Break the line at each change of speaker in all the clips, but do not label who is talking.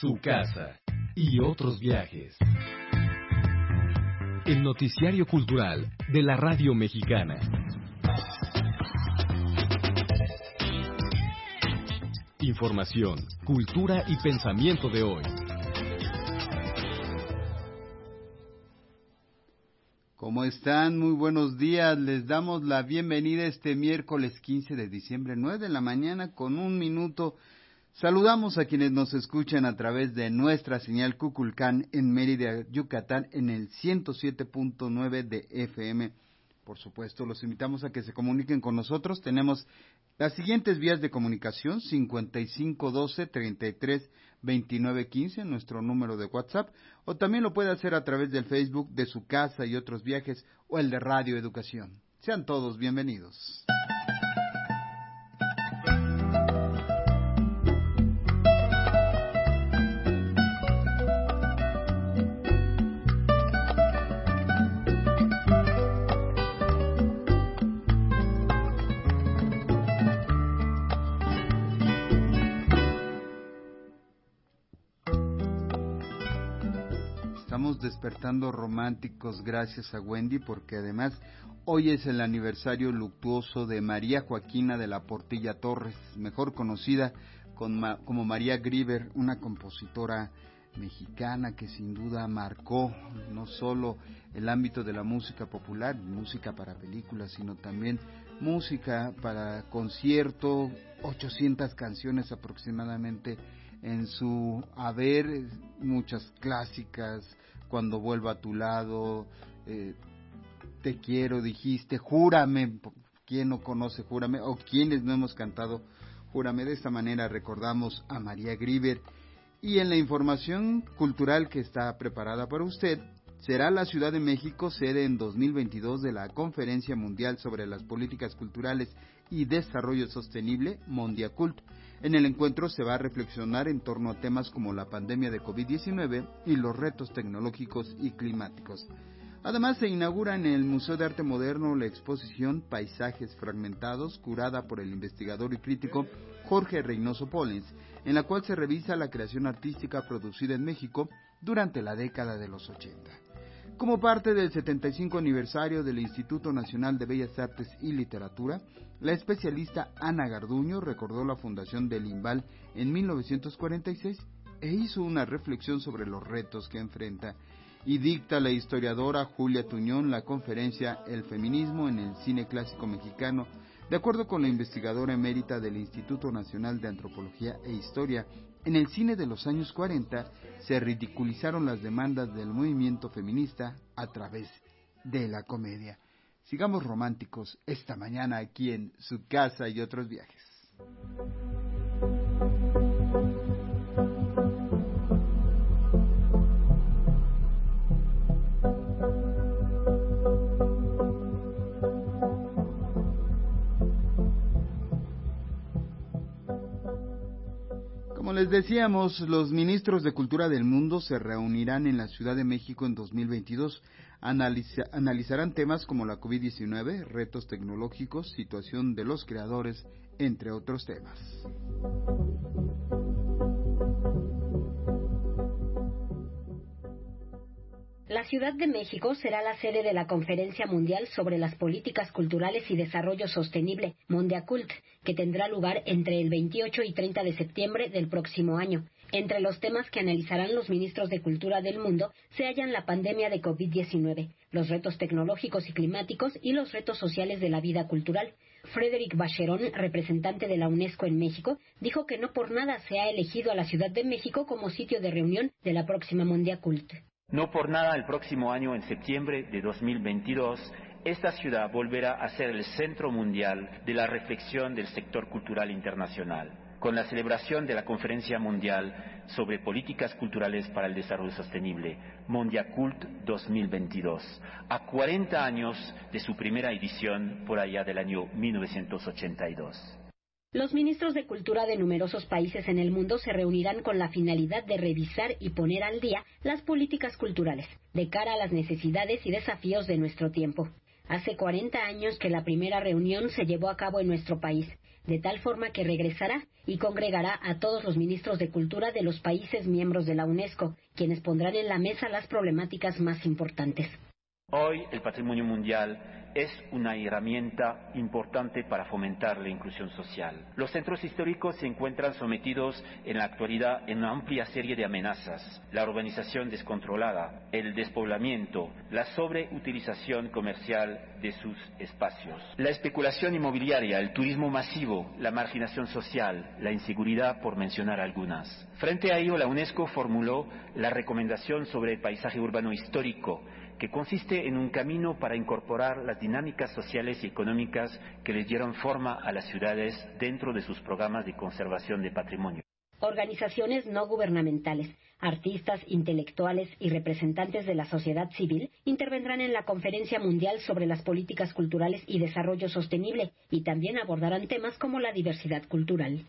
su casa y otros viajes. El noticiario cultural de la radio mexicana. Información, cultura y pensamiento de hoy.
¿Cómo están? Muy buenos días. Les damos la bienvenida este miércoles 15 de diciembre, 9 de la mañana, con un minuto. Saludamos a quienes nos escuchan a través de nuestra señal Cuculcán en Mérida, Yucatán, en el 107.9 de FM. Por supuesto, los invitamos a que se comuniquen con nosotros. Tenemos las siguientes vías de comunicación, 5512-332915, nuestro número de WhatsApp, o también lo puede hacer a través del Facebook de su casa y otros viajes, o el de Radio Educación. Sean todos bienvenidos. Despertando románticos gracias a Wendy porque además hoy es el aniversario luctuoso de María Joaquina de la Portilla Torres, mejor conocida como María Grieber, una compositora mexicana que sin duda marcó no solo el ámbito de la música popular, música para películas, sino también música para concierto, 800 canciones aproximadamente en su haber, muchas clásicas, cuando vuelva a tu lado, eh, te quiero, dijiste, júrame, ¿quién no conoce Júrame? O quienes no hemos cantado Júrame. De esta manera recordamos a María Grieber. Y en la información cultural que está preparada para usted, será la Ciudad de México sede en 2022 de la Conferencia Mundial sobre las Políticas Culturales y Desarrollo Sostenible, Mondiacult. En el encuentro se va a reflexionar en torno a temas como la pandemia de COVID-19 y los retos tecnológicos y climáticos. Además, se inaugura en el Museo de Arte Moderno la exposición Paisajes Fragmentados, curada por el investigador y crítico Jorge Reynoso Pollens, en la cual se revisa la creación artística producida en México durante la década de los 80. Como parte del 75 aniversario del Instituto Nacional de Bellas Artes y Literatura, la especialista Ana Garduño recordó la fundación del IMBAL en 1946 e hizo una reflexión sobre los retos que enfrenta y dicta la historiadora Julia Tuñón la conferencia El feminismo en el cine clásico mexicano, de acuerdo con la investigadora emérita del Instituto Nacional de Antropología e Historia, en el cine de los años 40 se ridiculizaron las demandas del movimiento feminista a través de la comedia. Sigamos románticos esta mañana aquí en su casa y otros viajes. Les decíamos, los ministros de Cultura del mundo se reunirán en la Ciudad de México en 2022. analizarán temas como la COVID-19, retos tecnológicos, situación de los creadores, entre otros temas.
Ciudad de México será la sede de la Conferencia Mundial sobre las Políticas Culturales y Desarrollo Sostenible, Mondiacult, que tendrá lugar entre el 28 y 30 de septiembre del próximo año. Entre los temas que analizarán los ministros de Cultura del mundo se hallan la pandemia de COVID-19, los retos tecnológicos y climáticos y los retos sociales de la vida cultural. Frederick Bacheron, representante de la UNESCO en México, dijo que no por nada se ha elegido a la Ciudad de México como sitio de reunión de la próxima Mondiacult.
No por nada el próximo año, en septiembre de 2022, esta ciudad volverá a ser el centro mundial de la reflexión del sector cultural internacional, con la celebración de la Conferencia Mundial sobre Políticas Culturales para el Desarrollo Sostenible, Mondiacult 2022, a 40 años de su primera edición por allá del año 1982.
Los ministros de Cultura de numerosos países en el mundo se reunirán con la finalidad de revisar y poner al día las políticas culturales, de cara a las necesidades y desafíos de nuestro tiempo. Hace 40 años que la primera reunión se llevó a cabo en nuestro país. de tal forma que regresará y congregará a todos los ministros de Cultura de los países miembros de la UNESCO, quienes pondrán en la mesa las problemáticas más importantes.
Hoy el patrimonio mundial es una herramienta importante para fomentar la inclusión social. Los centros históricos se encuentran sometidos en la actualidad en una amplia serie de amenazas. La urbanización descontrolada, el despoblamiento, la sobreutilización comercial de sus espacios. La especulación inmobiliaria, el turismo masivo, la marginación social, la inseguridad, por mencionar algunas. Frente a ello, la UNESCO formuló la recomendación sobre el paisaje urbano histórico que consiste en un camino para incorporar las dinámicas sociales y económicas que les dieron forma a las ciudades dentro de sus programas de conservación de patrimonio.
Organizaciones no gubernamentales, artistas, intelectuales y representantes de la sociedad civil intervendrán en la Conferencia Mundial sobre las Políticas Culturales y Desarrollo Sostenible y también abordarán temas como la diversidad cultural.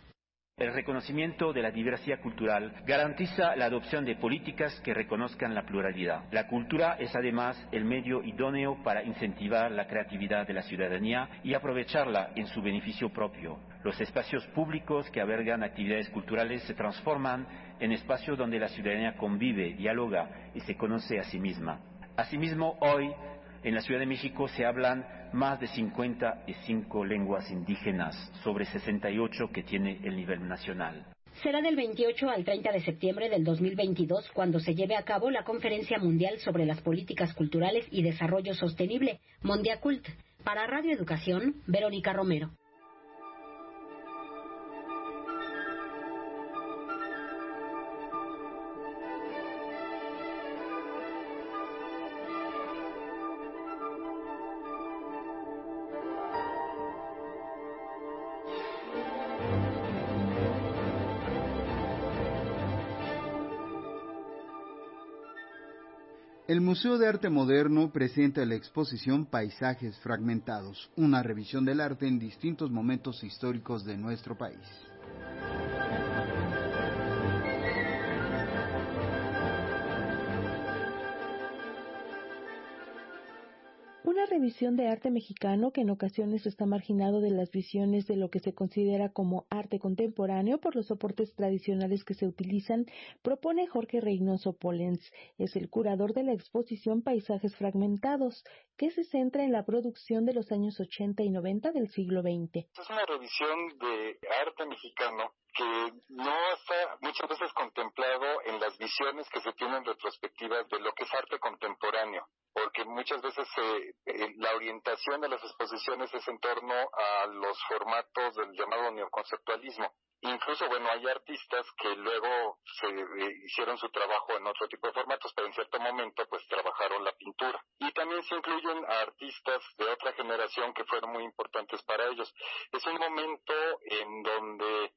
El reconocimiento de la diversidad cultural garantiza la adopción de políticas que reconozcan la pluralidad. La cultura es además el medio idóneo para incentivar la creatividad de la ciudadanía y aprovecharla en su beneficio propio. Los espacios públicos que albergan actividades culturales se transforman en espacios donde la ciudadanía convive, dialoga y se conoce a sí misma. Asimismo, hoy en la Ciudad de México se hablan más de 55 lenguas indígenas sobre 68 que tiene el nivel nacional.
Será del 28 al 30 de septiembre del 2022 cuando se lleve a cabo la Conferencia Mundial sobre las Políticas Culturales y Desarrollo Sostenible, Mondiacult. Para Radio Educación, Verónica Romero.
El Museo de Arte Moderno presenta la exposición Paisajes Fragmentados, una revisión del arte en distintos momentos históricos de nuestro país.
Visión de arte mexicano que en ocasiones está marginado de las visiones de lo que se considera como arte contemporáneo por los soportes tradicionales que se utilizan, propone Jorge Reynoso Polens. Es el curador de la exposición Paisajes Fragmentados, que se centra en la producción de los años 80 y 90 del siglo XX.
Es una revisión de arte mexicano que no está muchas veces contemplado en las visiones que se tienen retrospectivas de lo que es arte contemporáneo, porque muchas veces eh, la orientación de las exposiciones es en torno a los formatos del llamado neoconceptualismo. Incluso, bueno, hay artistas que luego se eh, hicieron su trabajo en otro tipo de formatos, pero en cierto momento pues trabajaron la pintura. Y también se incluyen a artistas de otra generación que fueron muy importantes para ellos. Es un momento en donde eh,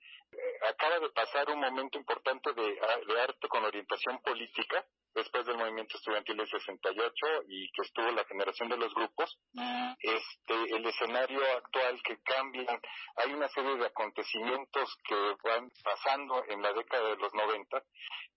acaba de pasar un momento importante de, de arte con orientación política, después del movimiento estudiantil del 68 y que estuvo la generación de los grupos, este, el escenario actual que cambia, hay una serie de acontecimientos que van pasando en la década de los 90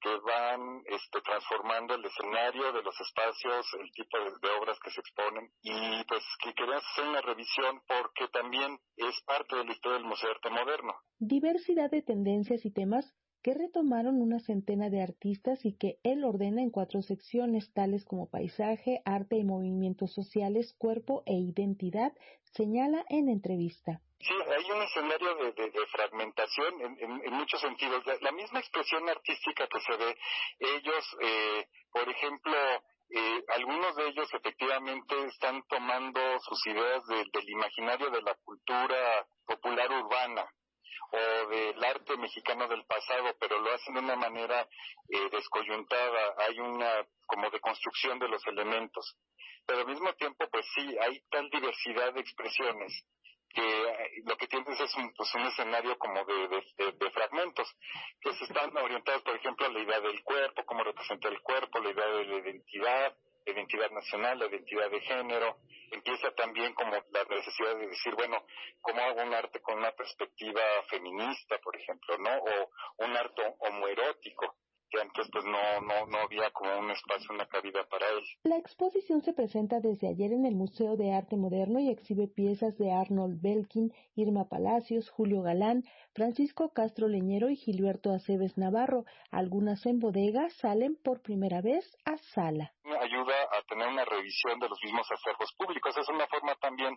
que van este, transformando el escenario de los espacios, el tipo de, obras que se exponen y pues que queremos hacer una revisión porque también es parte de la historia del Museo de Arte Moderno.
Diversidad de tendencias y temas que retomaron una centena de artistas y que él ordena en cuatro secciones, tales como paisaje, arte y movimientos sociales, cuerpo e identidad, señala en entrevista.
Sí, hay un escenario de, fragmentación en, muchos sentidos. La, misma expresión artística que se ve, ellos, eh, por ejemplo, eh, algunos de ellos efectivamente están tomando sus ideas del imaginario de la cultura popular urbana, o del arte mexicano del pasado, pero lo hacen de una manera eh, descoyuntada, hay una como deconstrucción de los elementos. Pero al mismo tiempo, pues sí, hay tal diversidad de expresiones que eh, lo que tienes es un, pues un escenario como de, de, fragmentos que se están orientados, por ejemplo, a la idea del cuerpo, cómo representa el cuerpo, la idea de la identidad, la identidad nacional, la identidad de género, empieza también como la necesidad de decir, bueno, ¿cómo hago un arte con una perspectiva feminista, por ejemplo, ¿no? O un arte homoerótico. Que antes pues no, no, no había como un espacio, una cabida para él.
La exposición se presenta desde ayer en el Museo de Arte Moderno y exhibe piezas de Arnold Belkin, Irma Palacios, Julio Galán, Francisco Castro Leñero y Gilberto Aceves Navarro. Algunas en bodega salen por primera vez a sala.
Ayuda a tener una revisión de los mismos acervos públicos. Es una forma también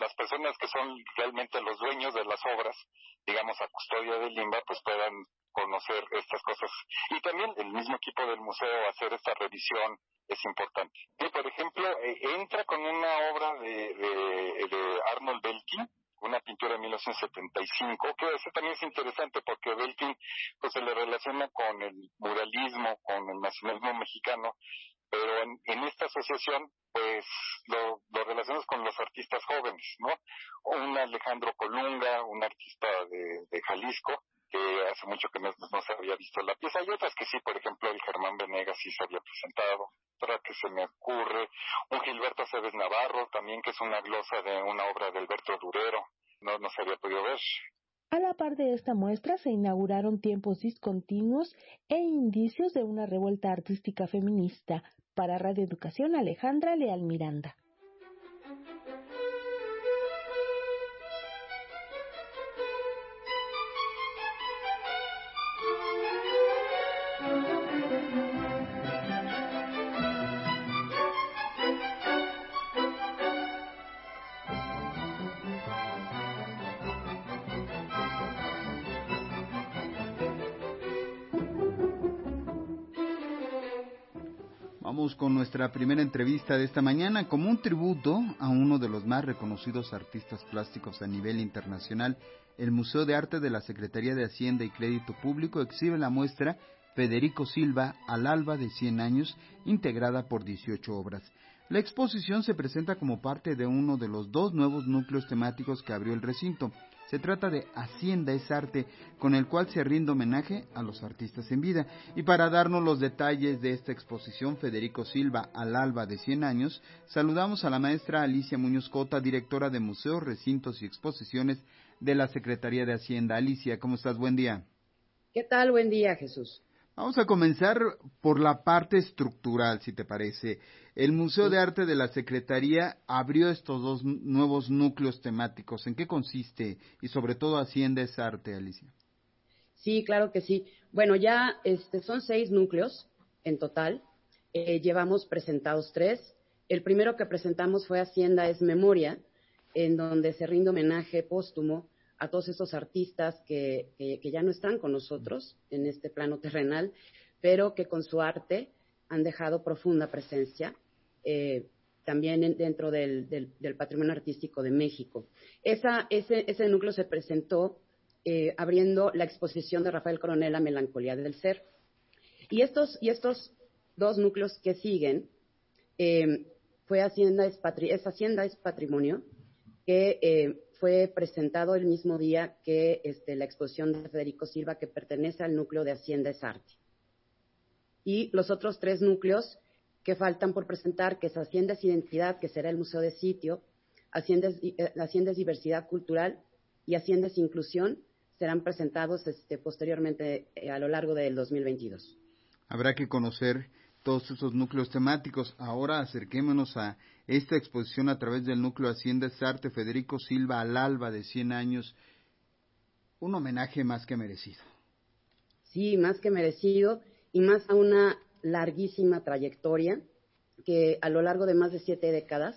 las personas que son realmente los dueños de las obras, digamos a custodia del Limba, pues puedan conocer estas cosas. Y también el mismo equipo del museo hacer esta revisión es importante. Por ejemplo, eh, entra con una obra de, de, Arnold Belkin, una pintura de 1975, que ese también es interesante porque Belkin pues se le relaciona con el muralismo, con el nacionalismo mexicano, pero en, esta asociación pues lo, lo relacionas con los artistas jóvenes, ¿no? Un Alejandro Colunga, un artista de, Jalisco, que hace mucho que no, se había visto la pieza. Hay otras que sí, por ejemplo, el Germán Venegas sí se había presentado. Otra que se me ocurre, un Gilberto Aceves Navarro, también que es una glosa de una obra de Alberto Durero. No, no se había podido ver.
A la par de esta muestra se inauguraron tiempos discontinuos e indicios de una revuelta artística feminista. Para Radio Educación, Alejandra Leal Miranda.
Con nuestra primera entrevista de esta mañana como un tributo a uno de los más reconocidos artistas plásticos a nivel internacional. El Museo de Arte de la Secretaría de Hacienda y Crédito Público exhibe la muestra Federico Silva al alba de 100 años, integrada por 18 obras. La exposición se presenta como parte de uno de los dos nuevos núcleos temáticos que abrió el recinto. Se trata de Hacienda es Arte, con el cual se rinde homenaje a los artistas en vida. Y para darnos los detalles de esta exposición, Federico Silva, al alba de 100 años, saludamos a la maestra Alicia Muñoz Cota, directora de Museos, Recintos y Exposiciones de la Secretaría de Hacienda. Alicia, ¿cómo estás? Buen día.
¿Qué tal? Buen día, Jesús.
Vamos a comenzar por la parte estructural, si te parece. El Museo de Arte de la Secretaría abrió estos dos nuevos núcleos temáticos. ¿En qué consiste? Y sobre todo, Hacienda es arte, Alicia.
Sí, claro que sí. Bueno, ya este, son seis núcleos en total. Eh, llevamos presentados tres. El primero que presentamos fue Hacienda es Memoria, en donde se rinde homenaje póstumo a todos esos artistas que, ya no están con nosotros en este plano terrenal, pero que con su arte han dejado profunda presencia eh, también dentro del, patrimonio artístico de México. ese, núcleo se presentó eh, abriendo la exposición de Rafael Coronel a Melancolía del Ser. Y estos, y estos dos núcleos que siguen, eh, fue Hacienda es, Hacienda es Patrimonio, que fue presentado el mismo día que este, la exposición de Federico Silva, que pertenece al núcleo de Hacienda es Arte. Y los otros tres núcleos que faltan por presentar, que es Hacienda es Identidad, que será el Museo de Sitio, Hacienda es, eh, Diversidad Cultural y Hacienda es Inclusión, serán presentados este, posteriormente eh, a lo largo del 2022.
Habrá que conocer todos esos núcleos temáticos. Ahora acerquémonos a esta exposición a través del núcleo Hacienda Arte Federico Silva al alba de 100 años. Un homenaje más que merecido.
Sí, más que merecido y más a una larguísima trayectoria que a lo largo de más de siete décadas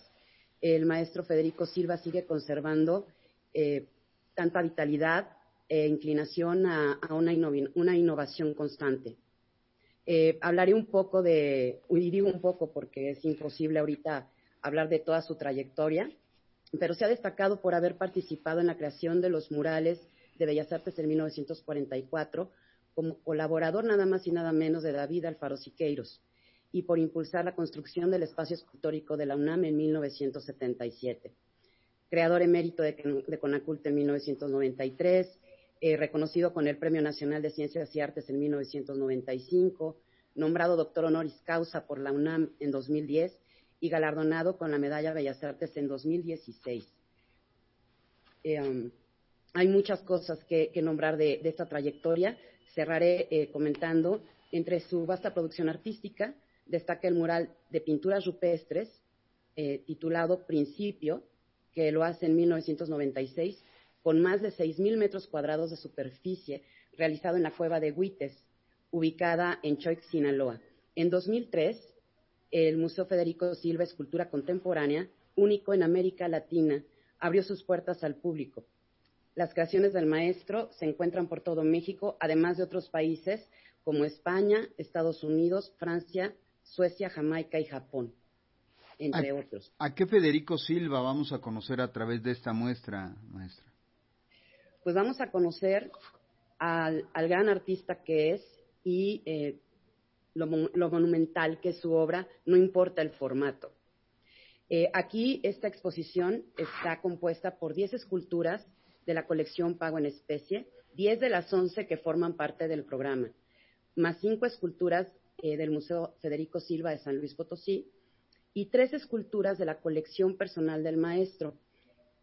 el maestro Federico Silva sigue conservando eh, tanta vitalidad e inclinación a, una, una innovación constante. Eh, hablaré un poco de, y digo un poco porque es imposible ahorita hablar de toda su trayectoria, pero se ha destacado por haber participado en la creación de los murales de Bellas Artes en 1944 como colaborador nada más y nada menos de David Alfaro Siqueiros y por impulsar la construcción del espacio escultórico de la UNAM en 1977. Creador emérito de, de Conacult en 1993, eh, reconocido con el Premio Nacional de Ciencias y Artes en 1995, nombrado doctor honoris causa por la UNAM en 2010 y galardonado con la Medalla Bellas Artes en 2016. Eh, um, hay muchas cosas que, nombrar de, esta trayectoria. Cerraré eh, comentando Entre su vasta producción artística destaca el mural de pinturas rupestres eh, titulado Principio, que lo hace en 1996, con más de 6.000 metros cuadrados de superficie, realizado en la cueva de Huites, ubicada en Choix, Sinaloa. En 2003, el Museo Federico Silva Escultura Contemporánea, único en América Latina, abrió sus puertas al público. Las creaciones del maestro se encuentran por todo México, además de otros países como España, Estados Unidos, Francia, Suecia, Jamaica y Japón, entre otros.
¿A qué Federico Silva vamos a conocer a través de esta muestra, maestra?
Pues vamos a conocer al, gran artista que es y eh, lo, monumental que es su obra, no importa el formato. Eh, aquí esta exposición está compuesta por 10 esculturas de la colección Pago en Especie, 10 de las 11 que forman parte del programa, más 5 esculturas eh, del Museo Federico Silva de San Luis Potosí y tres esculturas de la colección personal del maestro.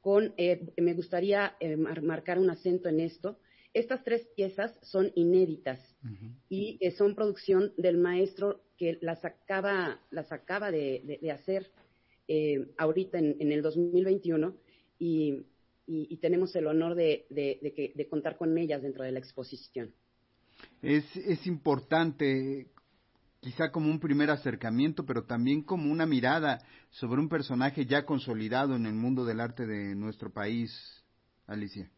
Con, eh, me gustaría eh, marcar un acento en esto. Estas tres piezas son inéditas y son producción del maestro que las acaba, las acaba de, hacer ahorita en, el 2021 y, y, tenemos el honor de, de, contar con ellas dentro de la exposición.
Es, es importante quizá como un primer acercamiento, pero también como una mirada sobre un personaje ya consolidado en el mundo del arte de nuestro país, Alicia.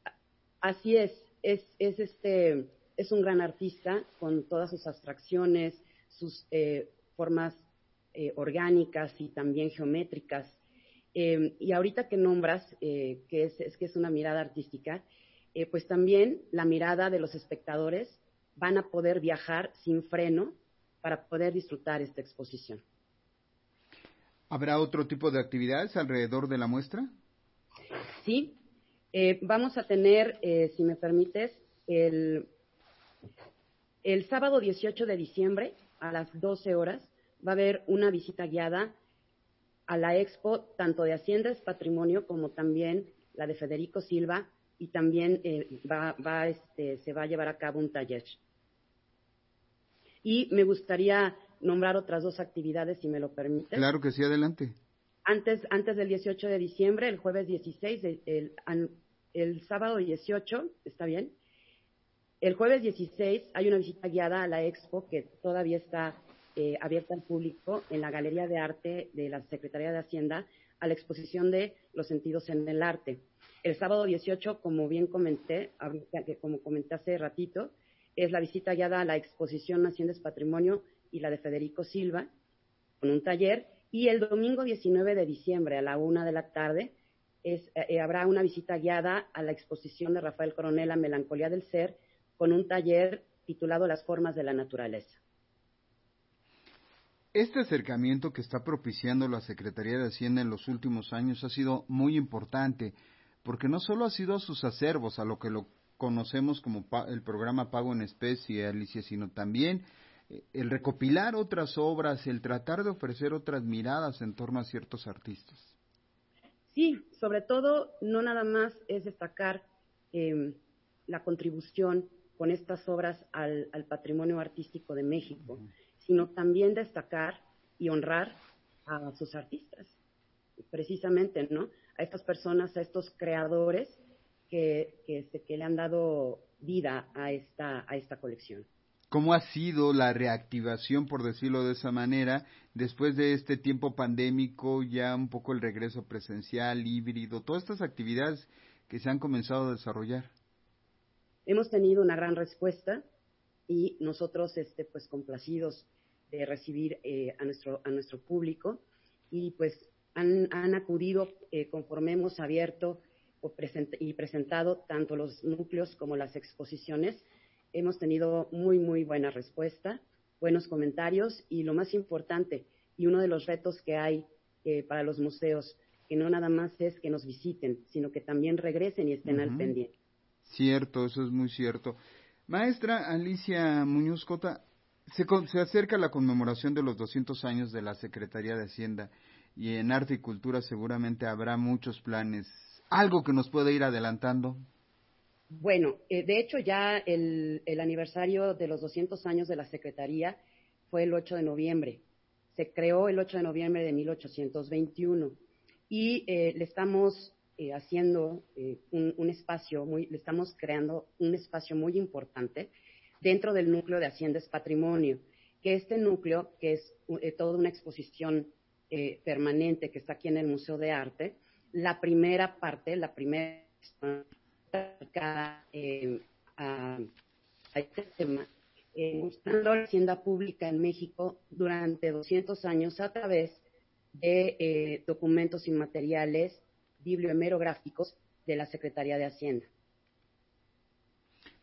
Así es, es, es este, es un gran artista con todas sus abstracciones, sus eh, formas eh, orgánicas y también geométricas. Eh, y ahorita que nombras que es, es, que es una mirada artística, pues también la mirada de los espectadores van a poder viajar sin freno para poder disfrutar esta exposición.
¿Habrá otro tipo de actividades alrededor de la muestra?
Sí, eh, vamos a tener, eh, si me permites, el, el sábado 18 de diciembre a las 12 horas va a haber una visita guiada a la expo tanto de Haciendas Patrimonio como también la de Federico Silva y también eh, va, va, este, se va a llevar a cabo un taller. Y me gustaría nombrar otras dos actividades, si me lo permite.
Claro que sí, adelante.
Antes, antes del 18 de diciembre, el jueves 16, el, el, sábado 18, ¿está bien? El jueves 16 hay una visita guiada a la expo que todavía está eh, abierta al público en la Galería de Arte de la Secretaría de Hacienda a la exposición de Los sentidos en el arte. El sábado 18, como bien comenté, como comenté hace ratito, es la visita guiada a la exposición Haciendas Patrimonio y la de Federico Silva, con un taller. Y el domingo 19 de diciembre a la una de la tarde es, eh, habrá una visita guiada a la exposición de Rafael Coronel a Melancolía del Ser, con un taller titulado Las formas de la naturaleza.
Este acercamiento que está propiciando la Secretaría de Hacienda en los últimos años ha sido muy importante, porque no solo ha sido a sus acervos, a lo que lo conocemos como el programa Pago en Especie, Alicia, sino también eh, el recopilar otras obras, el tratar de ofrecer otras miradas en torno a ciertos artistas.
Sí, sobre todo no nada más es destacar em, la contribución con estas obras al, patrimonio artístico de México, sino también destacar y honrar a sus artistas, precisamente, ¿no? A estas personas, a estos creadores que, este, que, le han dado vida a esta, a esta colección.
¿Cómo ha sido la reactivación, por decirlo de esa manera, después de este tiempo pandémico, ya un poco el regreso presencial, híbrido, todas estas actividades que se han comenzado a desarrollar?
Hemos tenido una gran respuesta y nosotros, este, pues, complacidos de recibir eh, a nuestro a nuestro público y pues han, han acudido eh, conforme hemos abierto y presentado tanto los núcleos como las exposiciones. Hemos tenido muy, muy buena respuesta, buenos comentarios y lo más importante, y uno de los retos que hay eh, para los museos, que no nada más es que nos visiten, sino que también regresen y estén al pendiente.
Cierto, eso es muy cierto. Maestra Alicia Muñoz Cota, se, se acerca la conmemoración de los 200 años de la Secretaría de Hacienda y en Arte y Cultura seguramente habrá muchos planes ¿Algo que nos pueda ir adelantando?
Bueno, eh, de hecho ya el, aniversario de los 200 años de la Secretaría fue el 8 de noviembre. Se creó el 8 de noviembre de 1821 y eh, le estamos eh, haciendo un, espacio muy, le estamos creando un espacio muy importante dentro del núcleo de Haciendas Patrimonio, que este núcleo, que es toda una exposición permanente que está aquí en el Museo de Arte, la primera parte, la primera eh, a, este tema, eh, mostrando la hacienda pública en México durante 200 años a través de eh, documentos y materiales bibliohemerográficos de la Secretaría de Hacienda.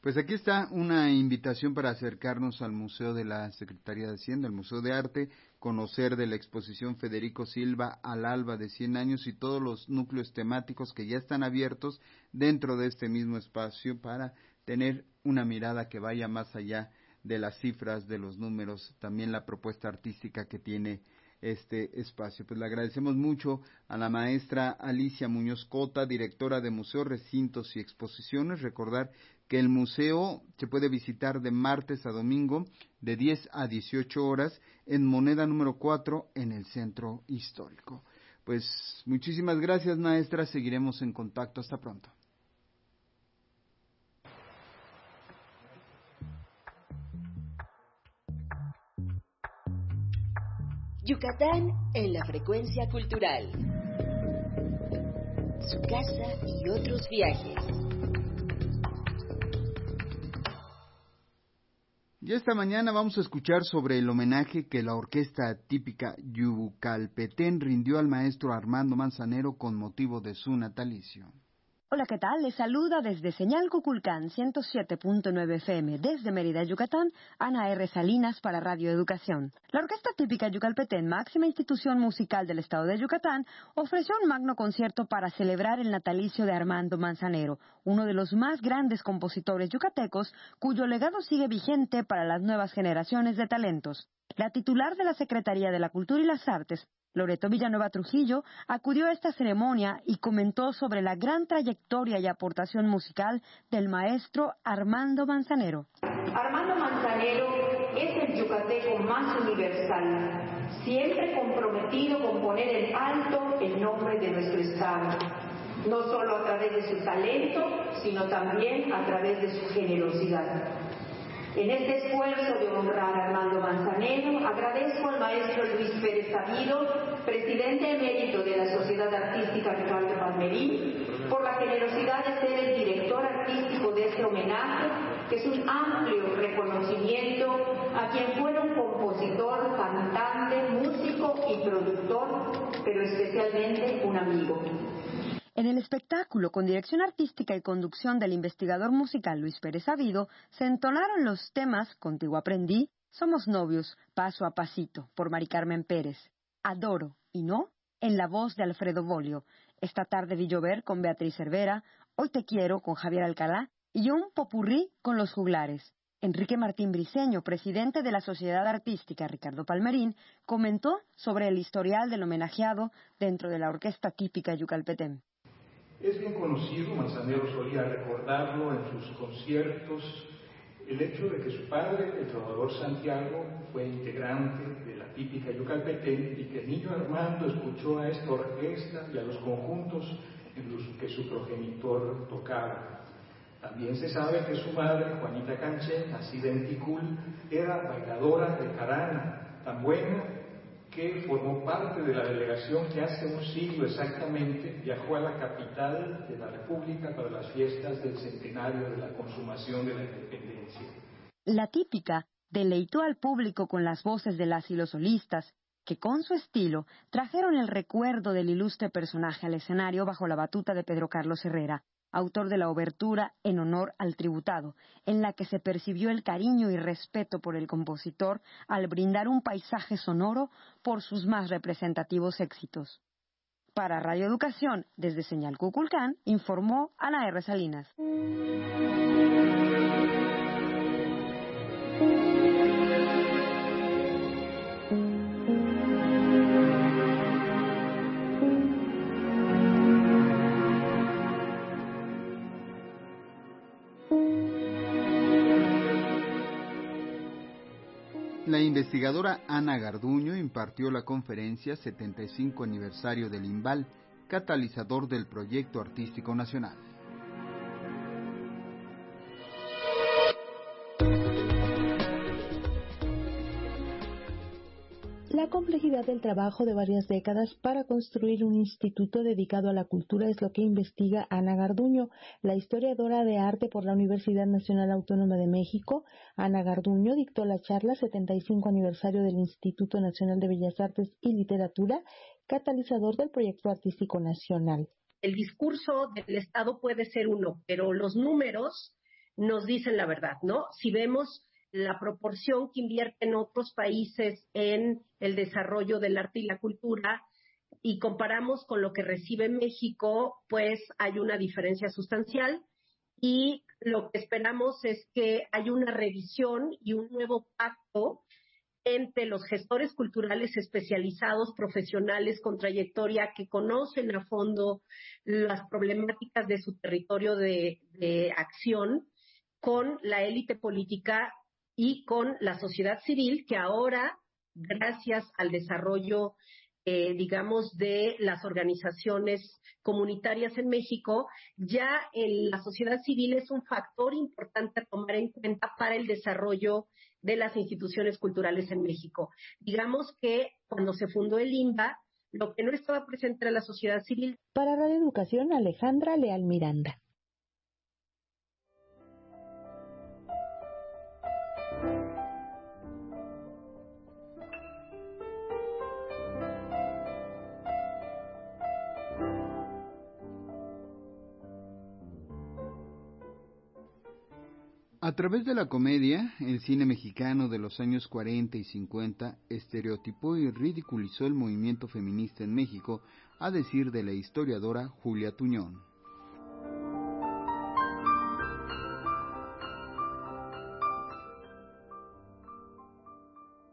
Pues aquí está una invitación para acercarnos al Museo de la Secretaría de Hacienda, al Museo de Arte, conocer de la exposición Federico Silva al alba de 100 años y todos los núcleos temáticos que ya están abiertos dentro de este mismo espacio para tener una mirada que vaya más allá de las cifras, de los números, también la propuesta artística que tiene este espacio. Pues le agradecemos mucho a la maestra Alicia Muñoz Cota, directora de Museos, Recintos y Exposiciones. Recordar que el museo se puede visitar de martes a domingo de 10 a 18 horas en moneda número 4 en el centro histórico. Pues muchísimas gracias maestra, seguiremos en contacto. Hasta pronto.
Yucatán en la frecuencia cultural. Su casa y otros viajes.
Y esta mañana vamos a escuchar sobre el homenaje que la orquesta típica Yucalpetén rindió al maestro Armando Manzanero con motivo de su natalicio.
Hola, ¿qué tal? Les saluda desde Señal Cuculcán 107.9 FM desde Mérida, Yucatán, Ana R. Salinas para Radio Educación. La Orquesta Típica Yucalpetén, máxima institución musical del estado de Yucatán, ofreció un magno concierto para celebrar el natalicio de Armando Manzanero, uno de los más grandes compositores yucatecos cuyo legado sigue vigente para las nuevas generaciones de talentos. La titular de la Secretaría de la Cultura y las Artes, Loreto Villanueva Trujillo, acudió a esta ceremonia y comentó sobre la gran trayectoria y aportación musical del maestro Armando Manzanero.
Armando Manzanero es el yucateco más universal, siempre comprometido con poner en alto el nombre de nuestro Estado, no solo a través de su talento, sino también a través de su generosidad. En este esfuerzo de honrar a Armando Manzanero, agradezco al maestro Luis Pérez Sabido, presidente emérito de la Sociedad Artística Ricardo Palmerín, por la generosidad de ser el director artístico de este homenaje, que es un amplio reconocimiento a quien fuera un compositor, cantante, músico y productor, pero especialmente un amigo.
En el espectáculo, con dirección artística y conducción del investigador musical Luis Pérez Sabido, se entonaron los temas Contigo aprendí, Somos novios, Paso a Pasito, por Mari Carmen Pérez, Adoro y No, en la voz de Alfredo Bolio, Esta tarde vi llover con Beatriz Cervera, Hoy te quiero con Javier Alcalá y un popurrí con los juglares. Enrique Martín Briceño, presidente de la Sociedad Artística Ricardo Palmerín, comentó sobre el historial del homenajeado dentro de la orquesta típica yucalpetén.
Es bien conocido, Manzanero solía recordarlo en sus conciertos, el hecho de que su padre, el trovador Santiago, fue integrante de la típica Yucalpetén y que el niño Armando escuchó a esta orquesta y a los conjuntos en los que su progenitor tocaba. También se sabe que su madre, Juanita Canché, nacida en Ticul, era bailadora de carana, tan buena que formó parte de la delegación que hace un siglo exactamente viajó a la capital de la República para las fiestas del centenario de la consumación de la independencia.
La típica deleitó al público con las voces de las solistas, que con su estilo trajeron el recuerdo del ilustre personaje al escenario bajo la batuta de Pedro Carlos Herrera, autor de la obertura en honor al tributado, en la que se percibió el cariño y respeto por el compositor al brindar un paisaje sonoro por sus más representativos éxitos. Para Radio Educación, desde Señal Cuculcán, informó Ana R. Salinas.
Investigadora Ana Garduño impartió la conferencia 75 aniversario del IMBAL, catalizador del proyecto artístico nacional.
La complejidad del trabajo de varias décadas para construir un instituto dedicado a la cultura es lo que investiga Ana Garduño, la historiadora de arte por la Universidad Nacional Autónoma de México. Ana Garduño dictó la charla 75 aniversario del Instituto Nacional de Bellas Artes y Literatura, catalizador del proyecto artístico nacional.
El discurso del Estado puede ser uno, pero los números nos dicen la verdad, ¿no? Si vemos la proporción que invierten otros países en el desarrollo del arte y la cultura y comparamos con lo que recibe México, pues hay una diferencia sustancial. Y lo que esperamos es que haya una revisión y un nuevo pacto entre los gestores culturales especializados, profesionales con trayectoria que conocen a fondo las problemáticas de su territorio de, de acción con la élite política y con la sociedad civil que ahora, gracias al desarrollo, eh, digamos, de las organizaciones comunitarias en México, ya la sociedad civil es un factor importante a tomar en cuenta para el desarrollo de las instituciones culturales en México. Digamos que cuando se fundó el INBA, lo que no estaba presente era la sociedad civil.
Para Radio Educación, Alejandra Leal Miranda.
A través de la comedia, el cine mexicano de los años 40 y 50 estereotipó y ridiculizó el movimiento feminista en México, a decir de la historiadora Julia Tuñón.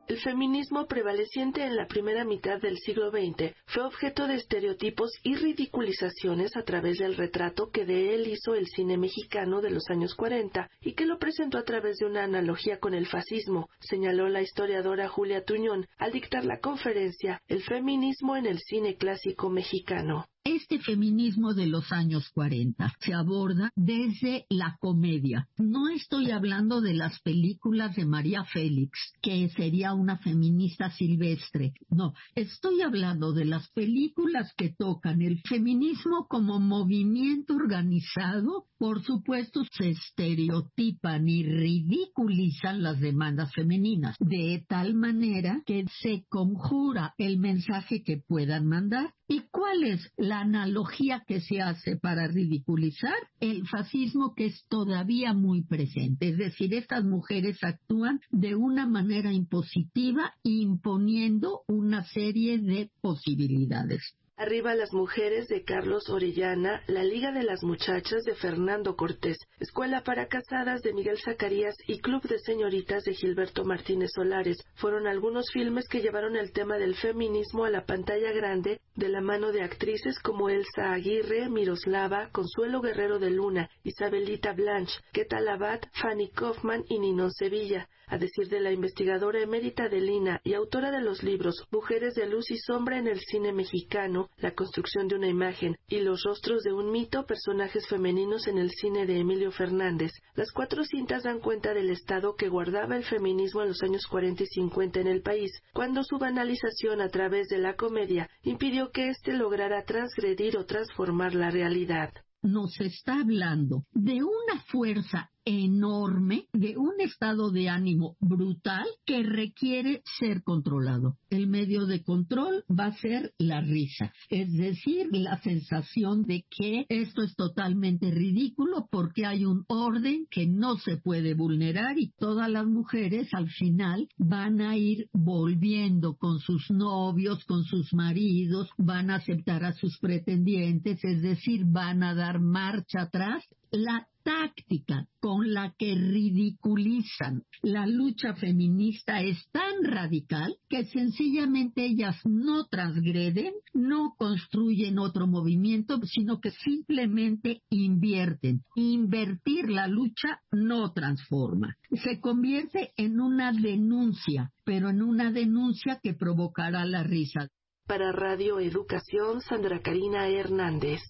El feminismo prevaleciente en la primera mitad del siglo XX fue objeto de estereotipos y ridiculizaciones a través del retrato que de él hizo el cine mexicano de los años 40 y que lo presentó a través de una analogía con el fascismo, señaló la historiadora Julia Tuñón al dictar la conferencia El feminismo en el cine clásico mexicano.
Este feminismo de los años 40 se aborda desde la comedia. No estoy hablando de las películas de María Félix, que sería una feminista silvestre. No, estoy hablando de las películas que tocan el feminismo como movimiento organizado. Por supuesto, se estereotipan y ridiculizan las demandas femeninas, de tal manera que se conjura el mensaje que puedan mandar. ¿Y cuál es la analogía que se hace para ridiculizar? El fascismo que es todavía muy presente. Es decir, estas mujeres actúan de una manera impositiva, imponiendo una serie de posibilidades.
Arriba las mujeres de Carlos Orellana, La Liga de las Muchachas de Fernando Cortés, Escuela para Casadas de Miguel Zacarías y Club de Señoritas de Gilberto Martínez Solares fueron algunos filmes que llevaron el tema del feminismo a la pantalla grande de la mano de actrices como Elsa Aguirre, Miroslava, Consuelo Guerrero de Luna, Isabelita Blanche, Keta Labat, Fanny Kaufman y Ninon Sevilla. A decir de la investigadora emérita de Lina y autora de los libros Mujeres de Luz y Sombra en el Cine Mexicano, La construcción de una imagen y Los rostros de un mito, personajes femeninos en el cine de Emilio Fernández, las cuatro cintas dan cuenta del estado que guardaba el feminismo en los años 40 y 50 en el país, cuando su banalización a través de la comedia impidió que éste lograra transgredir o transformar la realidad.
Nos está hablando de una fuerza enorme, de un estado de ánimo brutal que requiere ser controlado. El medio de control va a ser la risa, es decir, la sensación de que esto es totalmente ridículo porque hay un orden que no se puede vulnerar y todas las mujeres al final van a ir volviendo con sus novios, con sus maridos, van a aceptar a sus pretendientes, es decir, van a dar marcha atrás la táctica con la que ridiculizan la lucha feminista es tan radical que sencillamente ellas no transgreden, no construyen otro movimiento, sino que simplemente invierten. Invertir la lucha no transforma. Se convierte en una denuncia, pero en una denuncia que provocará la risa.
Para Radio Educación, Sandra Karina Hernández.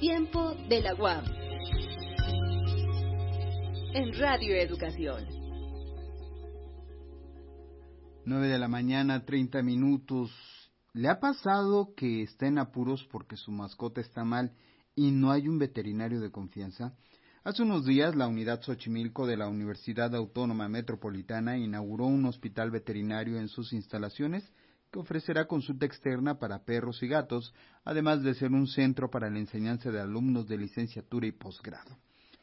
Tiempo de la UAM. En Radio Educación.
9 de la mañana, 30 minutos. ¿Le ha pasado que está en apuros porque su mascota está mal y no hay un veterinario de confianza? Hace unos días, la unidad Xochimilco de la Universidad Autónoma Metropolitana inauguró un hospital veterinario en sus instalaciones que ofrecerá consulta externa para perros y gatos, además de ser un centro para la enseñanza de alumnos de licenciatura y posgrado.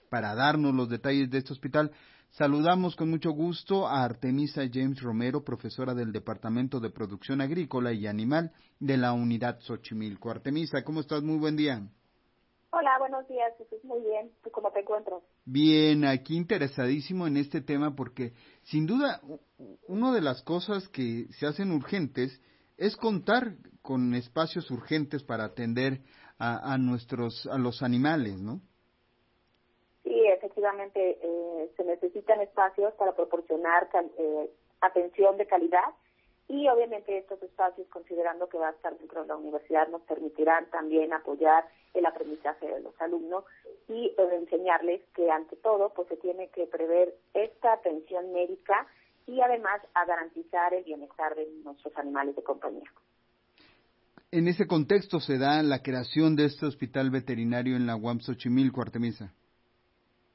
Para darnos los detalles de este hospital, saludamos con mucho gusto a Artemisa James Romero, profesora del Departamento de Producción Agrícola y Animal de la Unidad Xochimilco. Artemisa, ¿cómo estás? Muy buen día.
Hola, buenos días, Jesús. Muy bien. ¿Tú cómo te encuentras?
Bien, aquí interesadísimo en este tema porque, sin duda, una de las cosas que se hacen urgentes es contar con espacios urgentes para atender a, a nuestros, a los animales, ¿no?
Sí, efectivamente, eh, se necesitan espacios para proporcionar eh, atención de calidad y obviamente estos espacios, considerando que va a estar dentro de la universidad, nos permitirán también apoyar el aprendizaje de los alumnos y eh, enseñarles que ante todo pues se tiene que prever esta atención médica y además a garantizar el bienestar de nuestros animales de compañía.
En ese contexto se da la creación de este hospital veterinario en la UAM Xochimilco, Artemisa.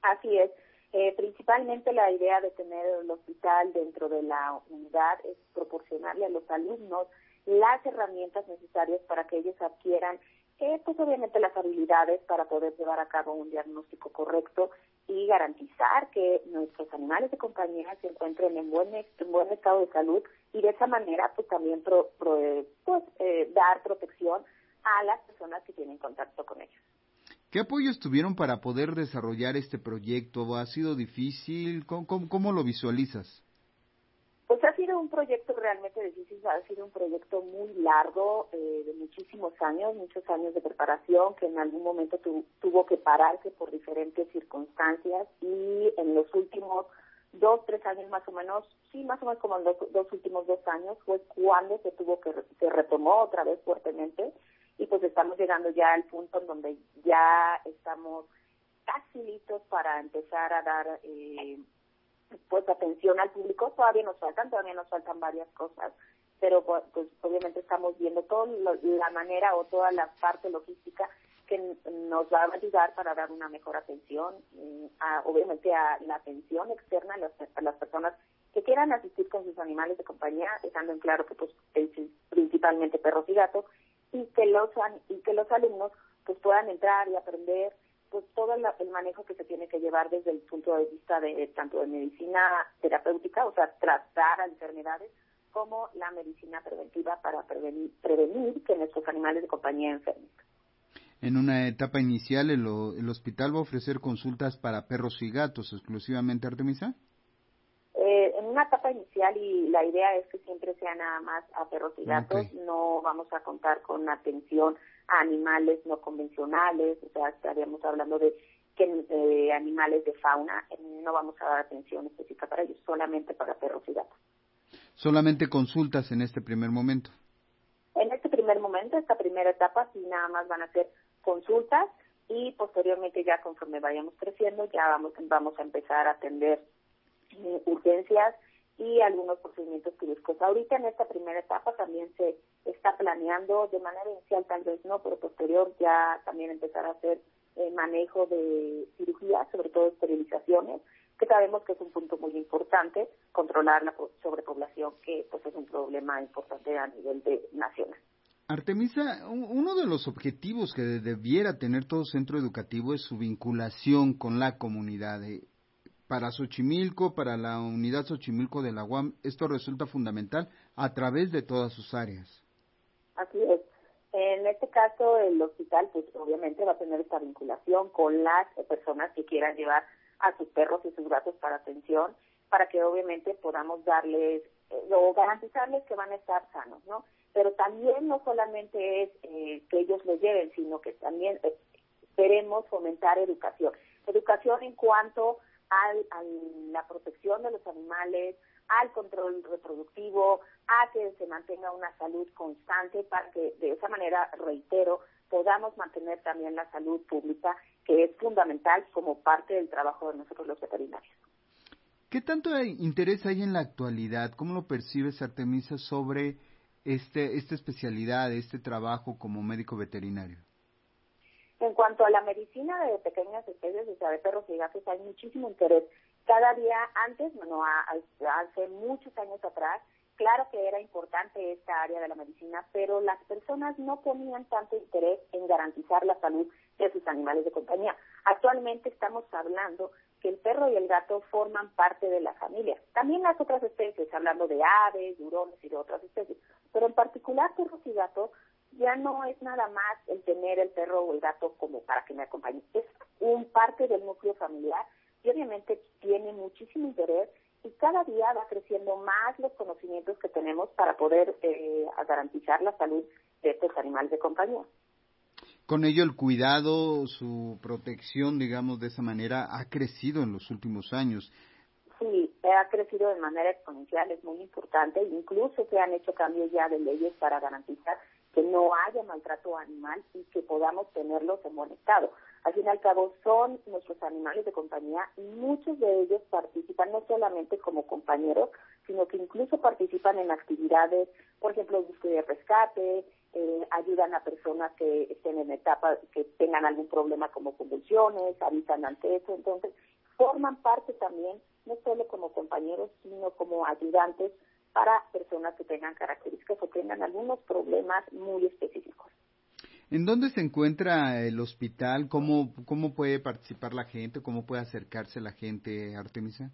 Así es. Eh, principalmente la idea de tener el hospital dentro de la unidad es proporcionarle a los alumnos las herramientas necesarias para que ellos adquieran eh, pues obviamente las habilidades para poder llevar a cabo un diagnóstico correcto y garantizar que nuestros animales de compañía se encuentren en buen, en buen estado de salud y de esa manera pues también pro, pues, eh, dar protección a las personas que tienen contacto con ellos.
¿Qué apoyos tuvieron para poder desarrollar este proyecto? ¿Ha sido difícil? ¿Cómo, cómo, lo visualizas?
Pues ha sido un proyecto realmente difícil, ha sido un proyecto muy largo, eh, de muchísimos años, muchos años de preparación, que en algún momento tu, tuvo que pararse por diferentes circunstancias y en los últimos dos, tres años más o menos, sí, más o menos como en los dos últimos dos años, fue cuando se tuvo que, se retomó otra vez fuertemente y pues estamos llegando ya al punto en donde ya estamos casi listos para empezar a dar eh, pues atención al público. Todavía nos faltan todavía nos faltan varias cosas pero pues, obviamente estamos viendo toda la manera o toda la parte logística que nos va a ayudar para dar una mejor atención mm, a, obviamente a la atención externa a las, a las personas que quieran asistir con sus animales de compañía dejando en claro que pues es principalmente perros y gatos y que los y que los alumnos pues puedan entrar y aprender pues todo el manejo que se tiene que llevar desde el punto de vista de tanto de medicina terapéutica, o sea, tratar enfermedades, como la medicina preventiva para prevenir, prevenir que nuestros animales de compañía enfermen.
En una etapa inicial, el, el, hospital va a ofrecer consultas para perros y gatos exclusivamente, Artemisa.
Una etapa inicial y la idea es que siempre sea nada más a perros y gatos, okay. no vamos a contar con atención a animales no convencionales, o sea, estaríamos hablando de que eh, animales de fauna, no vamos a dar atención específica para ellos, solamente para perros y gatos.
Solamente consultas en este primer momento.
En este primer momento, esta primera etapa, sí nada más van a ser consultas y posteriormente ya conforme vayamos creciendo ya vamos vamos a empezar a atender urgencias y algunos procedimientos quirúrgicos. Ahorita en esta primera etapa también se está planeando de manera inicial, tal vez no, pero posterior ya también empezar a hacer eh, manejo de cirugía, sobre todo esterilizaciones, que sabemos que es un punto muy importante, controlar la sobrepoblación, que pues es un problema importante a nivel de nacional.
Artemisa, uno de los objetivos que debiera tener todo centro educativo es su vinculación con la comunidad. Para Xochimilco, para la unidad Xochimilco de la UAM, esto resulta fundamental a través de todas sus áreas.
Así es. En este caso, el hospital, pues obviamente va a tener esta vinculación con las personas que quieran llevar a sus perros y sus gatos para atención, para que obviamente podamos darles eh, o garantizarles que van a estar sanos, ¿no? Pero también no solamente es eh, que ellos lo lleven, sino que también eh, queremos fomentar educación. Educación en cuanto al, a la protección de los animales, al control reproductivo, a que se mantenga una salud constante para que de esa manera, reitero, podamos mantener también la salud pública, que es fundamental como parte del trabajo de nosotros los veterinarios.
¿Qué tanto interés hay en la actualidad? ¿Cómo lo percibes, Artemisa, sobre este, esta especialidad, este trabajo como médico veterinario?
En cuanto a la medicina de pequeñas especies, o sea, de perros y gatos, hay muchísimo interés. Cada día antes, bueno, hace muchos años atrás, claro que era importante esta área de la medicina, pero las personas no ponían tanto interés en garantizar la salud de sus animales de compañía. Actualmente estamos hablando que el perro y el gato forman parte de la familia. También las otras especies, hablando de aves, hurones y de otras especies, pero en particular perros y gatos ya no es nada más el tener el perro o el gato como para que me acompañe. Es un parte del núcleo familiar y obviamente tiene muchísimo interés y cada día va creciendo más los conocimientos que tenemos para poder eh, garantizar la salud de estos animales de compañía.
Con ello el cuidado, su protección, digamos de esa manera, ha crecido en los últimos años.
Sí, ha crecido de manera exponencial, es muy importante. Incluso se han hecho cambios ya de leyes para garantizar que no haya maltrato animal y que podamos tenerlos en buen estado. Al fin y al cabo son nuestros animales de compañía y muchos de ellos participan no solamente como compañeros, sino que incluso participan en actividades, por ejemplo, de rescate, eh, ayudan a personas que estén en etapa, que tengan algún problema como convulsiones, avisan ante eso, entonces forman parte también, no solo como compañeros, sino como ayudantes para personas que tengan características o tengan algunos problemas muy específicos.
¿En dónde se encuentra el hospital? ¿Cómo, cómo puede participar la gente? ¿Cómo puede acercarse la gente, Artemisa?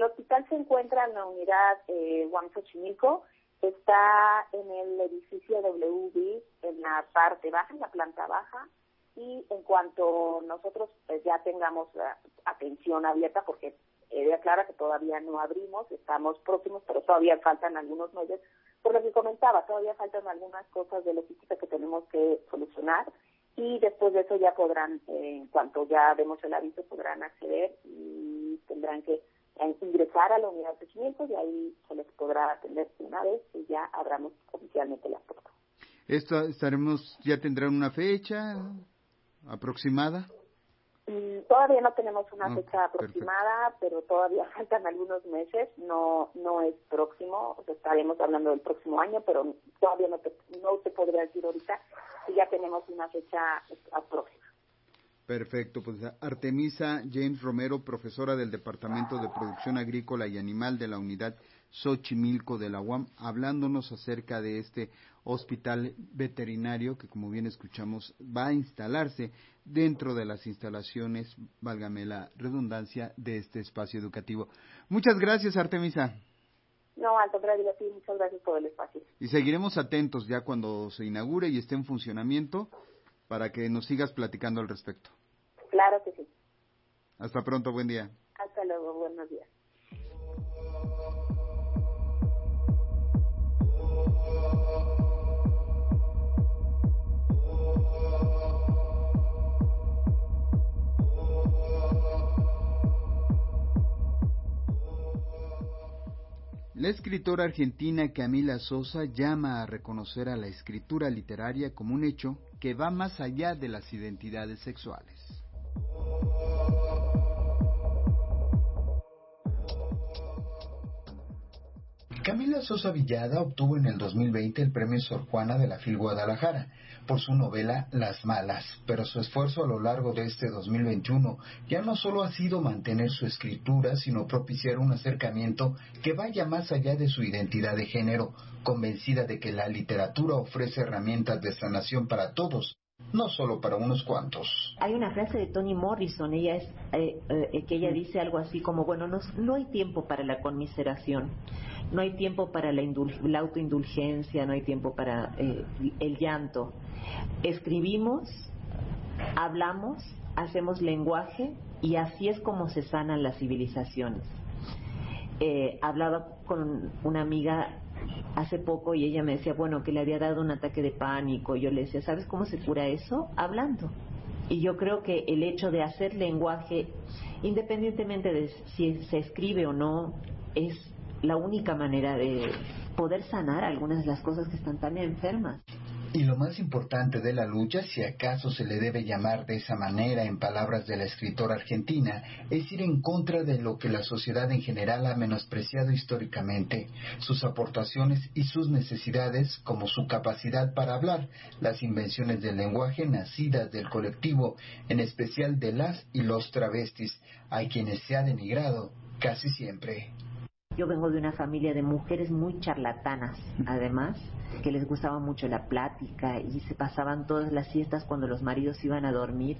el hospital se encuentra en la unidad eh, Xochimilco, está en el edificio WB, en la parte baja, en la planta baja, y en cuanto nosotros pues, ya tengamos atención abierta, porque ella aclara que todavía no abrimos, estamos próximos, pero todavía faltan algunos meses. Por lo que comentaba, todavía faltan algunas cosas de logística que tenemos que solucionar y después de eso ya podrán, eh, en cuanto ya demos el aviso, podrán acceder y tendrán que ingresar a la unidad de crecimiento y ahí se les podrá atender una vez y ya abramos oficialmente la puerta.
¿Esto estaremos, ya tendrán una fecha aproximada?
Mm, todavía no tenemos una fecha aproximada, pero todavía faltan algunos meses. No no es próximo, estaremos hablando del próximo año, pero todavía no te, no te podría decir ahorita si ya tenemos una fecha próxima.
Perfecto, pues Artemisa James Romero, profesora del Departamento de Producción Agrícola y Animal de la Unidad Xochimilco de la UAM, hablándonos acerca de este hospital veterinario que, como bien escuchamos, va a instalarse dentro de las instalaciones, válgame la redundancia, de este espacio educativo. Muchas gracias, Artemisa.
No, al contrario, sí, muchas gracias por el espacio.
Y seguiremos atentos ya cuando se inaugure y esté en funcionamiento para que nos sigas platicando al respecto.
Claro que sí.
Hasta pronto, buen día.
Hasta luego, buenos días.
La escritora argentina Camila Sosa llama a reconocer a la escritura literaria como un hecho que va más allá de las identidades sexuales.
Camila Sosa Villada obtuvo en el 2020 el premio Sor Juana de la Fil Guadalajara por su novela Las Malas, pero su esfuerzo a lo largo de este 2021 ya no solo ha sido mantener su escritura, sino propiciar un acercamiento que vaya más allá de su identidad de género, convencida de que la literatura ofrece herramientas de sanación para todos,
no solo para unos cuantos.
Hay una frase de Toni Morrison, ella es eh, eh, que ella dice algo así como, bueno, no, no hay tiempo para la conmiseración, no hay tiempo para la, autoindulgencia, no hay tiempo para eh, el llanto. Escribimos, hablamos, hacemos lenguaje y así es como se sanan las civilizaciones. hablaba con una amiga hace poco y ella me decía, bueno, que le había dado un ataque de pánico. Yo le decía, ¿sabes cómo se cura eso? Hablando. Y yo creo que el hecho de hacer lenguaje, independientemente de si se escribe o no, es la única manera de poder sanar algunas de las cosas que están tan enfermas.
Y lo más importante de la lucha, si acaso se le debe llamar de esa manera en palabras de la escritora argentina, es ir en contra de lo que la sociedad en general ha menospreciado históricamente, sus aportaciones y sus necesidades como su capacidad para hablar, las invenciones del lenguaje nacidas del colectivo, en especial de las y los travestis, a quienes se ha denigrado casi siempre.
Yo vengo de una familia de mujeres muy charlatanas, además, que les gustaba mucho la plática y se pasaban todas las siestas cuando los maridos iban a dormir.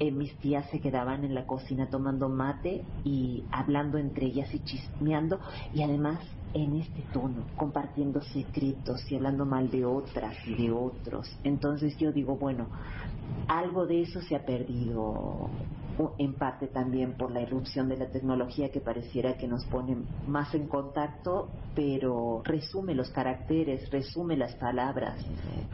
Eh, mis tías se quedaban en la cocina tomando mate y hablando entre ellas y chismeando y además en este tono, compartiendo secretos y hablando mal de otras y de otros. Entonces yo digo, bueno, algo de eso se ha perdido en parte también por la irrupción de la tecnología que pareciera que nos pone más en contacto, pero resume los caracteres, resume las palabras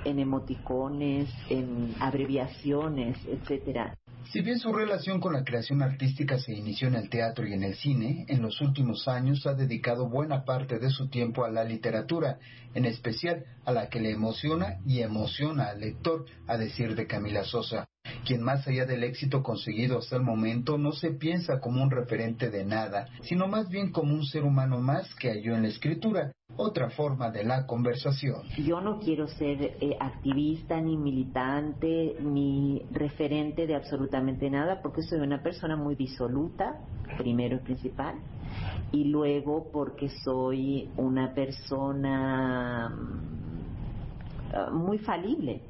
en emoticones, en abreviaciones, etcétera.
Si bien su relación con la creación artística se inició en el teatro y en el cine, en los últimos años ha dedicado buena parte de su tiempo a la literatura, en especial a la que le emociona y emociona al lector, a decir de Camila Sosa quien más allá del éxito conseguido hasta el momento no se piensa como un referente de nada, sino más bien como un ser humano más que halló en la escritura, otra forma de la conversación.
Yo no quiero ser eh, activista, ni militante, ni referente de absolutamente nada, porque soy una persona muy disoluta, primero y principal, y luego porque soy una persona mm, muy falible,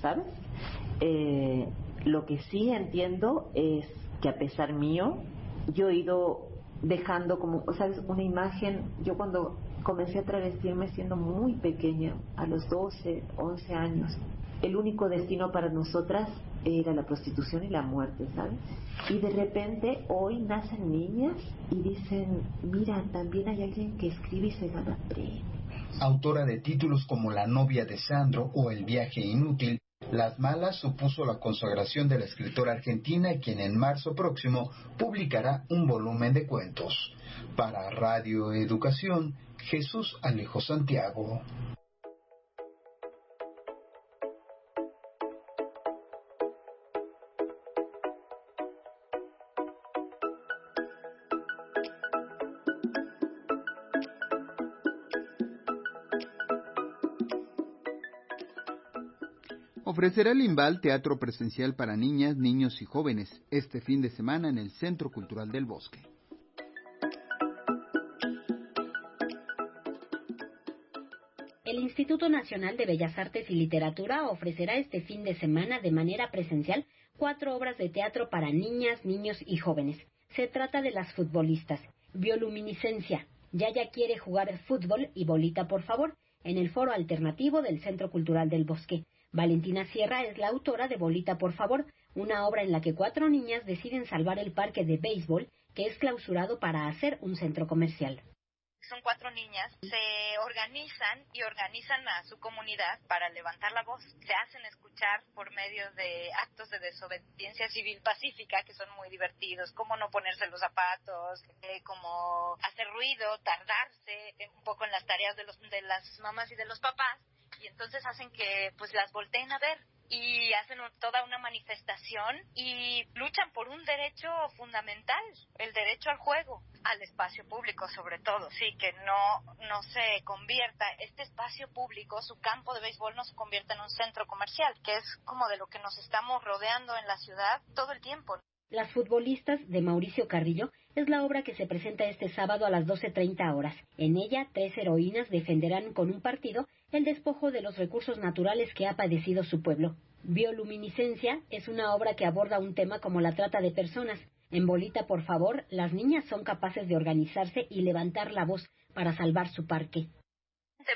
¿sabes? Eh, lo que sí entiendo es que a pesar mío, yo he ido dejando como, ¿sabes? Una imagen, yo cuando comencé a travestirme siendo muy pequeña, a los 12, 11 años, el único destino para nosotras era la prostitución y la muerte, ¿sabes? Y de repente hoy nacen niñas y dicen, mira, también hay alguien que escribe y se gana premios.
Autora de títulos como La novia de Sandro o El viaje inútil, las Malas supuso la consagración de la escritora argentina, quien en marzo próximo publicará un volumen de cuentos. Para Radio Educación, Jesús Alejo Santiago.
Ofrecerá el Imbal teatro presencial para niñas, niños y jóvenes este fin de semana en el Centro Cultural del Bosque.
El Instituto Nacional de Bellas Artes y Literatura ofrecerá este fin de semana de manera presencial cuatro obras de teatro para niñas, niños y jóvenes. Se trata de las futbolistas, bioluminiscencia, Yaya quiere jugar fútbol y bolita por favor, en el foro alternativo del Centro Cultural del Bosque. Valentina Sierra es la autora de Bolita por favor, una obra en la que cuatro niñas deciden salvar el parque de béisbol que es clausurado para hacer un centro comercial
son cuatro niñas, se organizan y organizan a su comunidad para levantar la voz. Se hacen escuchar por medio de actos de desobediencia civil pacífica que son muy divertidos, como no ponerse los zapatos, eh, como hacer ruido, tardarse un poco en las tareas de, los, de las mamás y de los papás y entonces hacen que pues las volteen a ver y hacen toda una manifestación y luchan por un derecho fundamental, el derecho al juego, al espacio público sobre todo, sí, que no, no se convierta este espacio público, su campo de béisbol no se convierta en un centro comercial, que es como de lo que nos estamos rodeando en la ciudad todo el tiempo.
Las futbolistas de Mauricio Carrillo es la obra que se presenta este sábado a las 12.30 horas. En ella, tres heroínas defenderán con un partido el despojo de los recursos naturales que ha padecido su pueblo. Bioluminiscencia es una obra que aborda un tema como la trata de personas. En Bolita, por favor, las niñas son capaces de organizarse y levantar la voz para salvar su parque.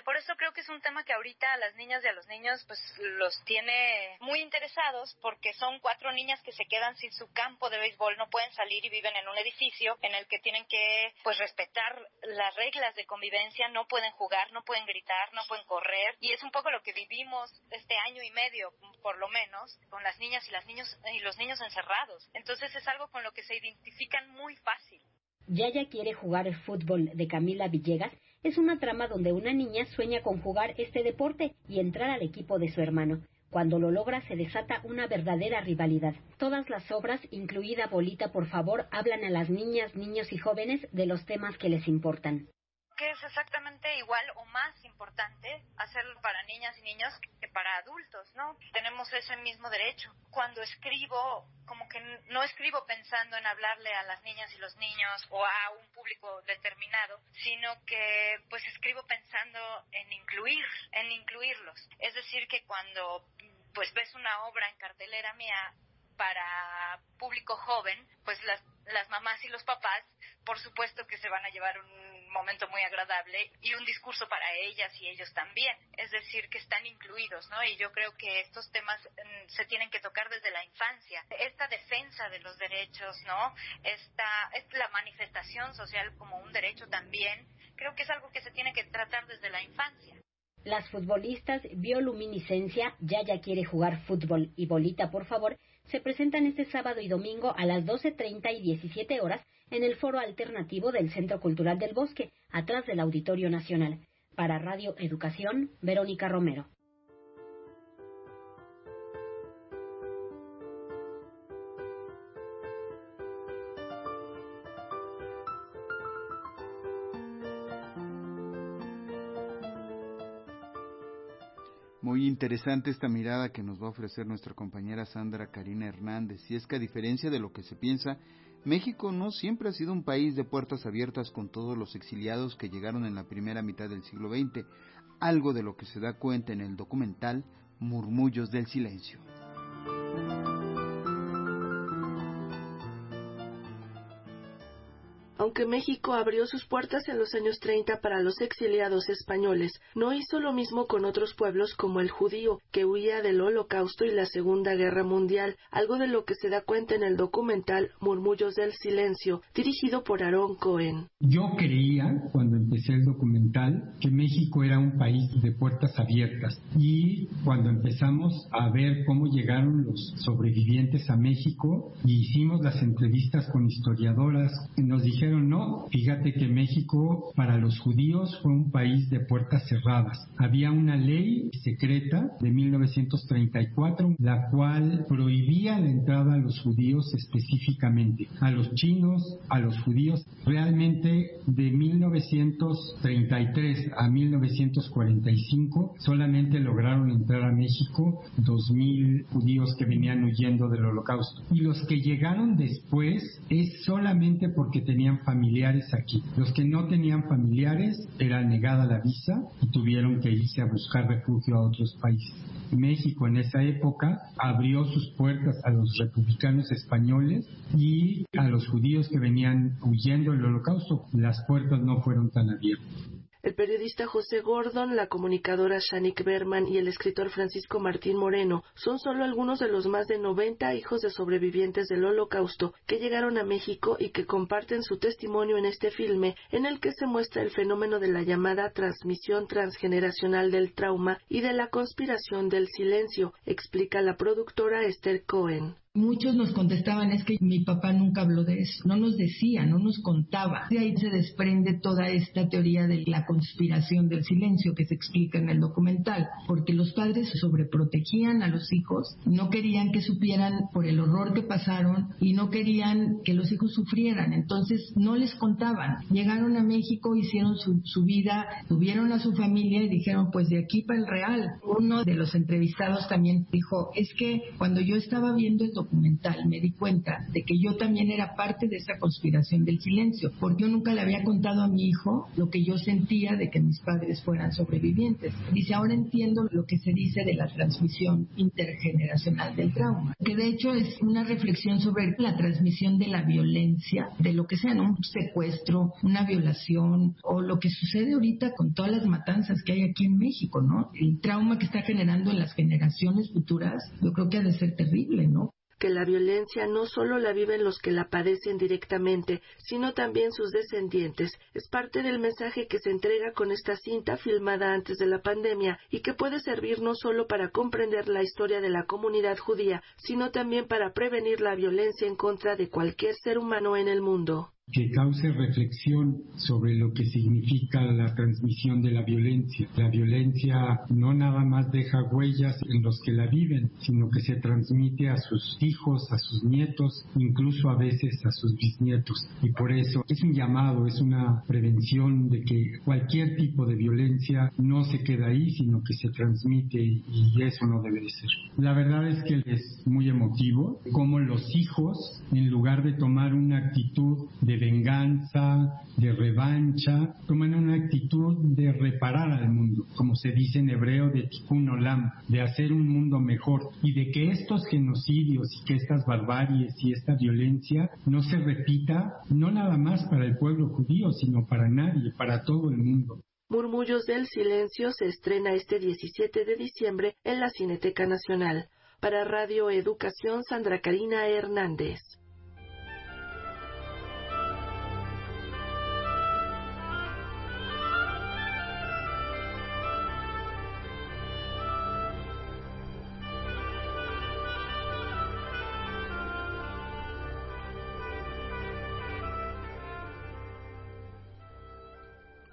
Por eso creo que es un tema que ahorita a las niñas y a los niños pues los tiene muy interesados porque son cuatro niñas que se quedan sin su campo de béisbol, no pueden salir y viven en un edificio en el que tienen que pues respetar las reglas de convivencia, no pueden jugar, no pueden gritar, no pueden correr y es un poco lo que vivimos este año y medio por lo menos con las niñas y las niños y los niños encerrados. Entonces es algo con lo que se identifican muy fácil.
Yaya quiere jugar el fútbol de Camila Villegas es una trama donde una niña sueña con jugar este deporte y entrar al equipo de su hermano. Cuando lo logra se desata una verdadera rivalidad. Todas las obras, incluida Bolita por favor, hablan a las niñas, niños y jóvenes de los temas que les importan
exactamente igual o más importante hacerlo para niñas y niños que para adultos, ¿no? Tenemos ese mismo derecho. Cuando escribo, como que no escribo pensando en hablarle a las niñas y los niños o a un público determinado, sino que pues escribo pensando en incluir, en incluirlos. Es decir, que cuando pues ves una obra en cartelera mía para público joven, pues las, las mamás y los papás, por supuesto que se van a llevar un momento muy agradable y un discurso para ellas y ellos también. Es decir, que están incluidos, ¿no? Y yo creo que estos temas mm, se tienen que tocar desde la infancia. Esta defensa de los derechos, ¿no? Esta, es la manifestación social como un derecho también, creo que es algo que se tiene que tratar desde la infancia.
Las futbolistas Bioluminiscencia, Yaya quiere jugar fútbol y Bolita, por favor, se presentan este sábado y domingo a las 12.30 y 17 horas en el foro alternativo del Centro Cultural del Bosque, atrás del Auditorio Nacional. Para Radio Educación, Verónica Romero.
Muy interesante esta mirada que nos va a ofrecer nuestra compañera Sandra Karina Hernández. Y es que a diferencia de lo que se piensa, México no siempre ha sido un país de puertas abiertas con todos los exiliados que llegaron en la primera mitad del siglo XX, algo de lo que se da cuenta en el documental Murmullos del Silencio.
Aunque México abrió sus puertas en los años 30 para los exiliados españoles, no hizo lo mismo con otros pueblos como el judío, que huía del Holocausto y la Segunda Guerra Mundial, algo de lo que se da cuenta en el documental Murmullos del Silencio, dirigido por Aaron Cohen.
Yo creía, cuando empecé el documental, que México era un país de puertas abiertas y cuando empezamos a ver cómo llegaron los sobrevivientes a México y hicimos las entrevistas con historiadoras, nos dijeron no, fíjate que México para los judíos fue un país de puertas cerradas. Había una ley secreta de 1934 la cual prohibía la entrada a los judíos específicamente, a los chinos, a los judíos. Realmente de 1933 a 1945 solamente lograron entrar a México 2.000 judíos que venían huyendo del holocausto. Y los que llegaron después es solamente porque tenían familiares aquí. Los que no tenían familiares era negada la visa y tuvieron que irse a buscar refugio a otros países. México en esa época abrió sus puertas a los republicanos españoles y a los judíos que venían huyendo del holocausto. Las puertas no fueron tan abiertas.
El periodista José Gordon, la comunicadora Shanik Berman y el escritor Francisco Martín Moreno son solo algunos de los más de 90 hijos de sobrevivientes del Holocausto que llegaron a México y que comparten su testimonio en este filme en el que se muestra el fenómeno de la llamada transmisión transgeneracional del trauma y de la conspiración del silencio, explica la productora Esther Cohen.
Muchos nos contestaban es que mi papá nunca habló de eso, no nos decía, no nos contaba. De ahí se desprende toda esta teoría de la conspiración del silencio que se explica en el documental, porque los padres sobreprotegían a los hijos, no querían que supieran por el horror que pasaron y no querían que los hijos sufrieran, entonces no les contaban. Llegaron a México, hicieron su, su vida, tuvieron a su familia y dijeron pues de aquí para el real. Uno de los entrevistados también dijo, es que cuando yo estaba viendo el documental me di cuenta de que yo también era parte de esa conspiración del silencio, porque yo nunca le había contado a mi hijo lo que yo sentía de que mis padres fueran sobrevivientes. Dice, ahora entiendo lo que se dice de la transmisión intergeneracional del trauma, que de hecho es una reflexión sobre la transmisión de la violencia, de lo que sea, un secuestro, una violación o lo que sucede ahorita con todas las matanzas que hay aquí en México, ¿no? El trauma que está generando en las generaciones futuras, yo creo que ha de ser terrible, ¿no?
Que la violencia no solo la viven los que la padecen directamente, sino también sus descendientes. Es parte del mensaje que se entrega con esta cinta filmada antes de la pandemia y que puede servir no solo para comprender la historia de la comunidad judía, sino también para prevenir la violencia en contra de cualquier ser humano en el mundo
que cause reflexión sobre lo que significa la transmisión de la violencia. La violencia no nada más deja huellas en los que la viven, sino que se transmite a sus hijos, a sus nietos, incluso a veces a sus bisnietos. Y por eso es un llamado, es una prevención de que cualquier tipo de violencia no se queda ahí, sino que se transmite y eso no debe de ser. La verdad es que es muy emotivo como los hijos, en lugar de tomar una actitud de de venganza, de revancha, toman una actitud de reparar al mundo, como se dice en hebreo, de tikkun olam, de hacer un mundo mejor y de que estos genocidios y que estas barbaries y esta violencia no se repita, no nada más para el pueblo judío, sino para nadie, para todo el mundo.
Murmullos del Silencio se estrena este 17 de diciembre en la Cineteca Nacional. Para Radio Educación, Sandra Karina Hernández.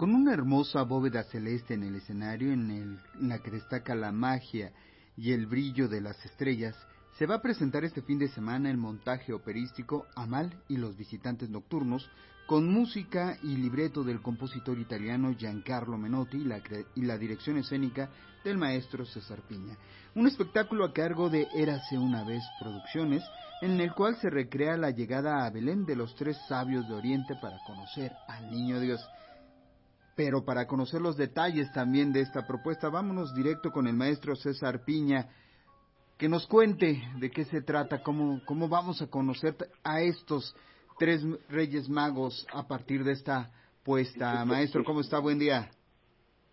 Con una hermosa bóveda celeste en el escenario en, la que destaca la magia y el brillo de las estrellas, se va a presentar este fin de semana el montaje operístico Amal y los visitantes nocturnos, con música y libreto del compositor italiano Giancarlo Menotti y la, y la, dirección escénica del maestro César Piña. Un espectáculo a cargo de Érase una vez Producciones, en el cual se recrea la llegada a Belén de los tres sabios de Oriente para conocer al Niño Dios. Pero para conocer los detalles también de esta propuesta, vámonos directo con el maestro César Piña, que nos cuente de qué se trata, cómo, cómo vamos a conocer a estos tres reyes magos a partir de esta puesta. Maestro, ¿cómo está? Buen día.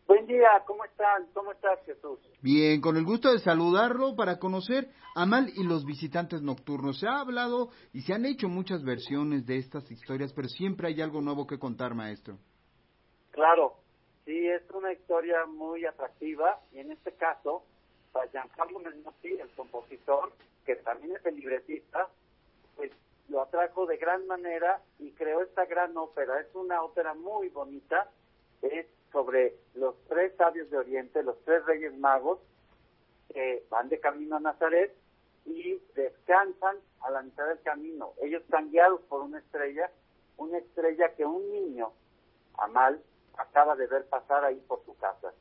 Buen día, ¿cómo están? ¿Cómo estás, Jesús?
Bien, con el gusto de saludarlo para conocer a Mal y los visitantes nocturnos. Se ha hablado y se han hecho muchas versiones de estas historias, pero siempre hay algo nuevo que contar, maestro.
Claro, sí, es una historia muy atractiva y en este caso, para Giancarlo Menotti, el compositor, que también es el libretista, pues lo atrajo de gran manera y creó esta gran ópera. Es una ópera muy bonita, es sobre los tres sabios de Oriente, los tres reyes magos, que van de camino a Nazaret y descansan a la mitad del camino. Ellos están guiados por una estrella, una estrella que un niño, Amal, acaba de ver pasar ahí por su casa.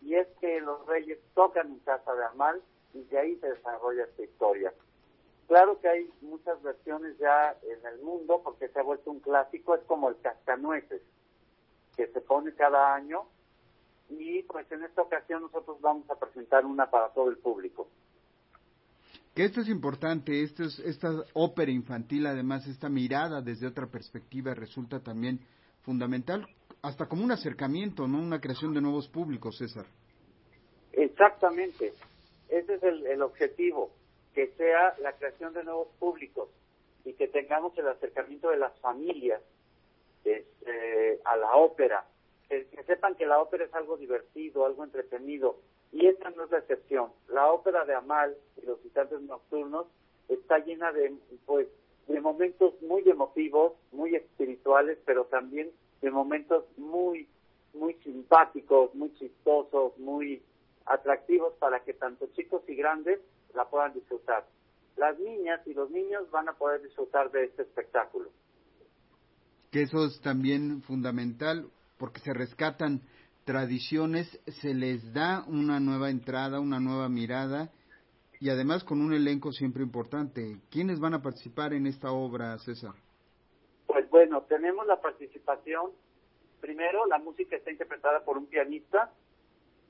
Y es que los reyes tocan en casa de Amal y de ahí se desarrolla esta historia. Claro que hay muchas versiones ya en el mundo porque se ha vuelto un clásico, es como el cascanueces, que se pone cada año y pues en esta ocasión nosotros vamos a presentar una para todo el público.
Que esto es importante, esto es, esta ópera infantil, además esta mirada desde otra perspectiva resulta también fundamental hasta como un acercamiento, ¿no? Una creación de nuevos públicos, César.
Exactamente. Ese es el, objetivo, que sea la creación de nuevos públicos y que tengamos el acercamiento de las familias este, a la ópera. Que, sepan que la ópera es algo divertido, algo entretenido. Y esta no es la excepción. La ópera de Amal y los visitantes nocturnos está llena de, pues, de momentos muy emotivos, muy espirituales, pero también de momentos muy, muy simpáticos, muy chistosos, muy atractivos para que tanto chicos y grandes la puedan disfrutar. Las niñas y los niños van a poder disfrutar de este espectáculo.
Que eso es también fundamental porque se rescatan tradiciones, se les da una nueva entrada, una nueva mirada y además con un elenco siempre importante. ¿Quiénes van a participar en esta obra, César?
Pues bueno, tenemos la participación. Primero, la música está interpretada por un pianista.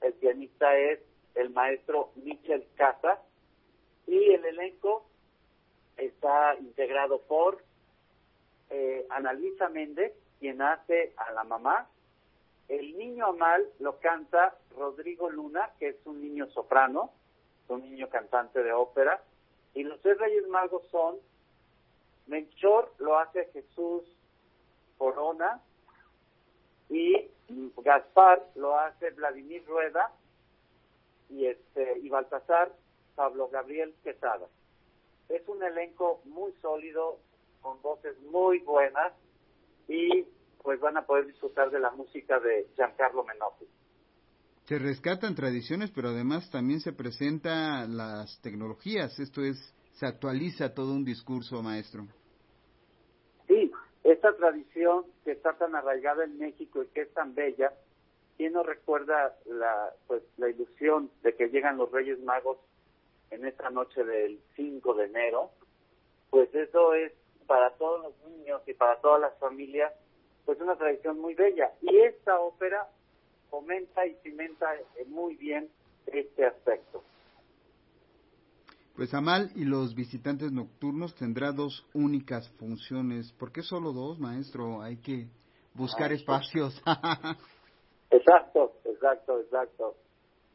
El pianista es el maestro Michel Casa. Y el elenco está integrado por eh, Ana Luisa Méndez, quien hace a la mamá. El niño Amal lo canta Rodrigo Luna, que es un niño soprano, un niño cantante de ópera. Y los tres Reyes Magos son Melchor lo hace Jesús Corona y Gaspar lo hace Vladimir Rueda y este y Baltasar Pablo Gabriel Quesada. Es un elenco muy sólido, con voces muy buenas y pues van a poder disfrutar de la música de Giancarlo Menotti.
Se rescatan tradiciones, pero además también se presenta las tecnologías. Esto es, se actualiza todo un discurso, maestro.
Esta tradición que está tan arraigada en México y que es tan bella, ¿quién no recuerda la, pues, la ilusión de que llegan los Reyes Magos en esta noche del 5 de enero, pues eso es para todos los niños y para todas las familias, pues una tradición muy bella. Y esta ópera fomenta y cimenta muy bien este aspecto.
Pues Amal y los visitantes nocturnos tendrá dos únicas funciones. ¿Por qué solo dos, maestro? Hay que buscar espacios.
exacto, exacto, exacto.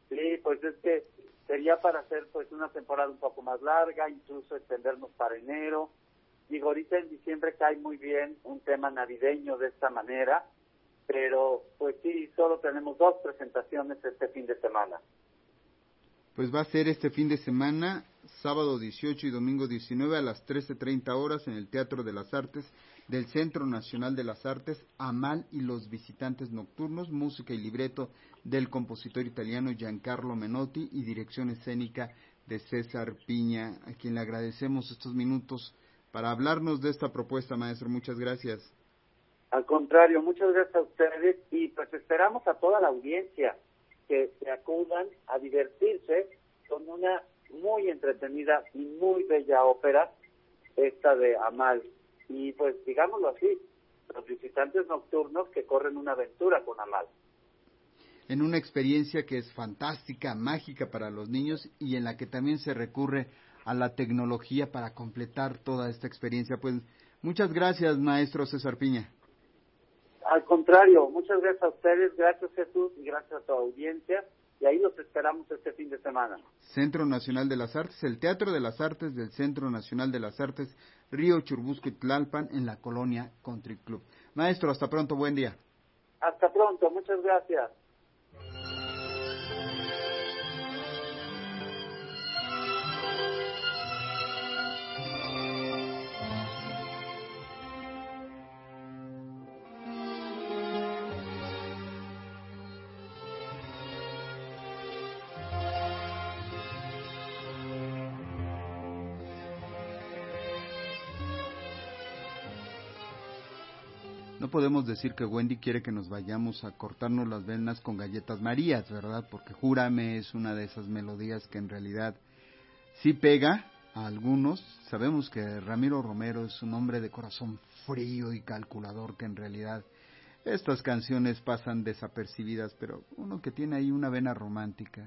Sí, pues es que sería para hacer pues una temporada un poco más larga, incluso extendernos para enero. Digo, ahorita en diciembre cae muy bien un tema navideño de esta manera, pero pues sí, solo tenemos dos presentaciones este fin de semana.
Pues va a ser este fin de semana, sábado 18 y domingo 19 a las 13.30 horas en el Teatro de las Artes del Centro Nacional de las Artes, Amal y los visitantes nocturnos, música y libreto del compositor italiano Giancarlo Menotti y dirección escénica de César Piña, a quien le agradecemos estos minutos para hablarnos de esta propuesta, maestro. Muchas gracias.
Al contrario, muchas gracias a ustedes y pues esperamos a toda la audiencia que se acudan a divertirse con una muy entretenida y muy bella ópera, esta de Amal. Y pues digámoslo así, los visitantes nocturnos que corren una aventura con Amal
en una experiencia que es fantástica, mágica para los niños y en la que también se recurre a la tecnología para completar toda esta experiencia. Pues muchas gracias, maestro César Piña.
Al contrario, muchas gracias a ustedes, gracias Jesús y gracias a tu audiencia. Y ahí los esperamos este fin de semana.
Centro Nacional de las Artes, el Teatro de las Artes del Centro Nacional de las Artes, Río Churbusco y Tlalpan, en la colonia Country Club. Maestro, hasta pronto, buen día.
Hasta pronto, muchas gracias.
Podemos decir que Wendy quiere que nos vayamos a cortarnos las venas con galletas marías, ¿verdad? Porque Júrame es una de esas melodías que en realidad sí pega a algunos. Sabemos que Ramiro Romero es un hombre de corazón frío y calculador que en realidad estas canciones pasan desapercibidas, pero uno que tiene ahí una vena romántica.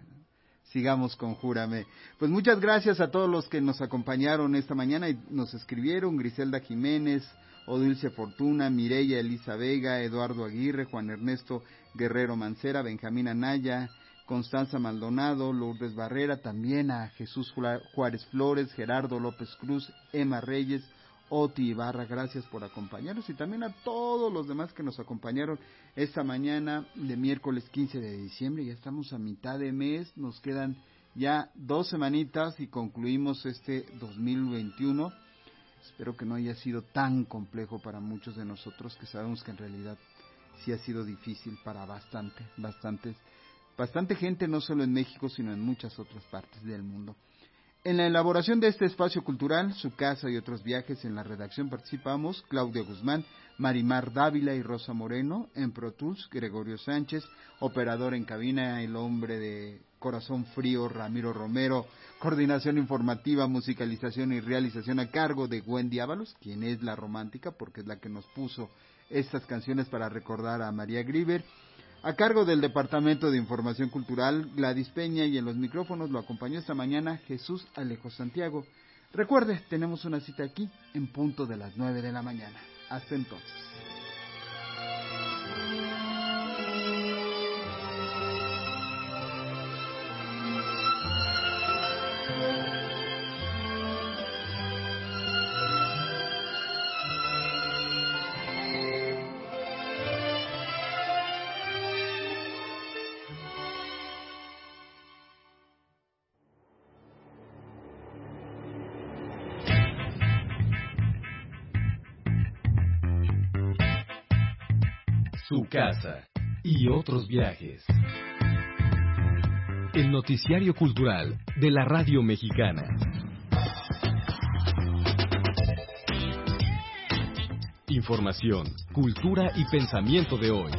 Sigamos con Júrame. Pues muchas gracias a todos los que nos acompañaron esta mañana y nos escribieron, Griselda Jiménez, Odilce Fortuna, Mireya Elisa Vega, Eduardo Aguirre, Juan Ernesto Guerrero Mancera, Benjamín Anaya, Constanza Maldonado, Lourdes Barrera, también a Jesús Juárez Flores, Gerardo López Cruz, Emma Reyes, Oti Ibarra, gracias por acompañarnos y también a todos los demás que nos acompañaron esta mañana de miércoles 15 de diciembre. Ya estamos a mitad de mes, nos quedan ya dos semanitas y concluimos este 2021 Espero que no haya sido tan complejo para muchos de nosotros que sabemos que en realidad sí ha sido difícil para bastante, bastantes, bastante gente, no solo en México, sino en muchas otras partes del mundo. En la elaboración de este espacio cultural, su casa y otros viajes en la redacción participamos Claudia Guzmán, Marimar Dávila y Rosa Moreno, en Pro Tools, Gregorio Sánchez, operador en cabina, el hombre de corazón frío, Ramiro Romero, coordinación informativa, musicalización y realización a cargo de Wendy Ábalos, quien es la romántica, porque es la que nos puso estas canciones para recordar a María Griver. A cargo del Departamento de Información Cultural, Gladys Peña y en los micrófonos lo acompañó esta mañana Jesús Alejo Santiago. Recuerde, tenemos una cita aquí en punto de las nueve de la mañana. Hasta entonces.
Su casa y otros viajes. El noticiario cultural de la radio mexicana. Información, cultura y pensamiento de hoy.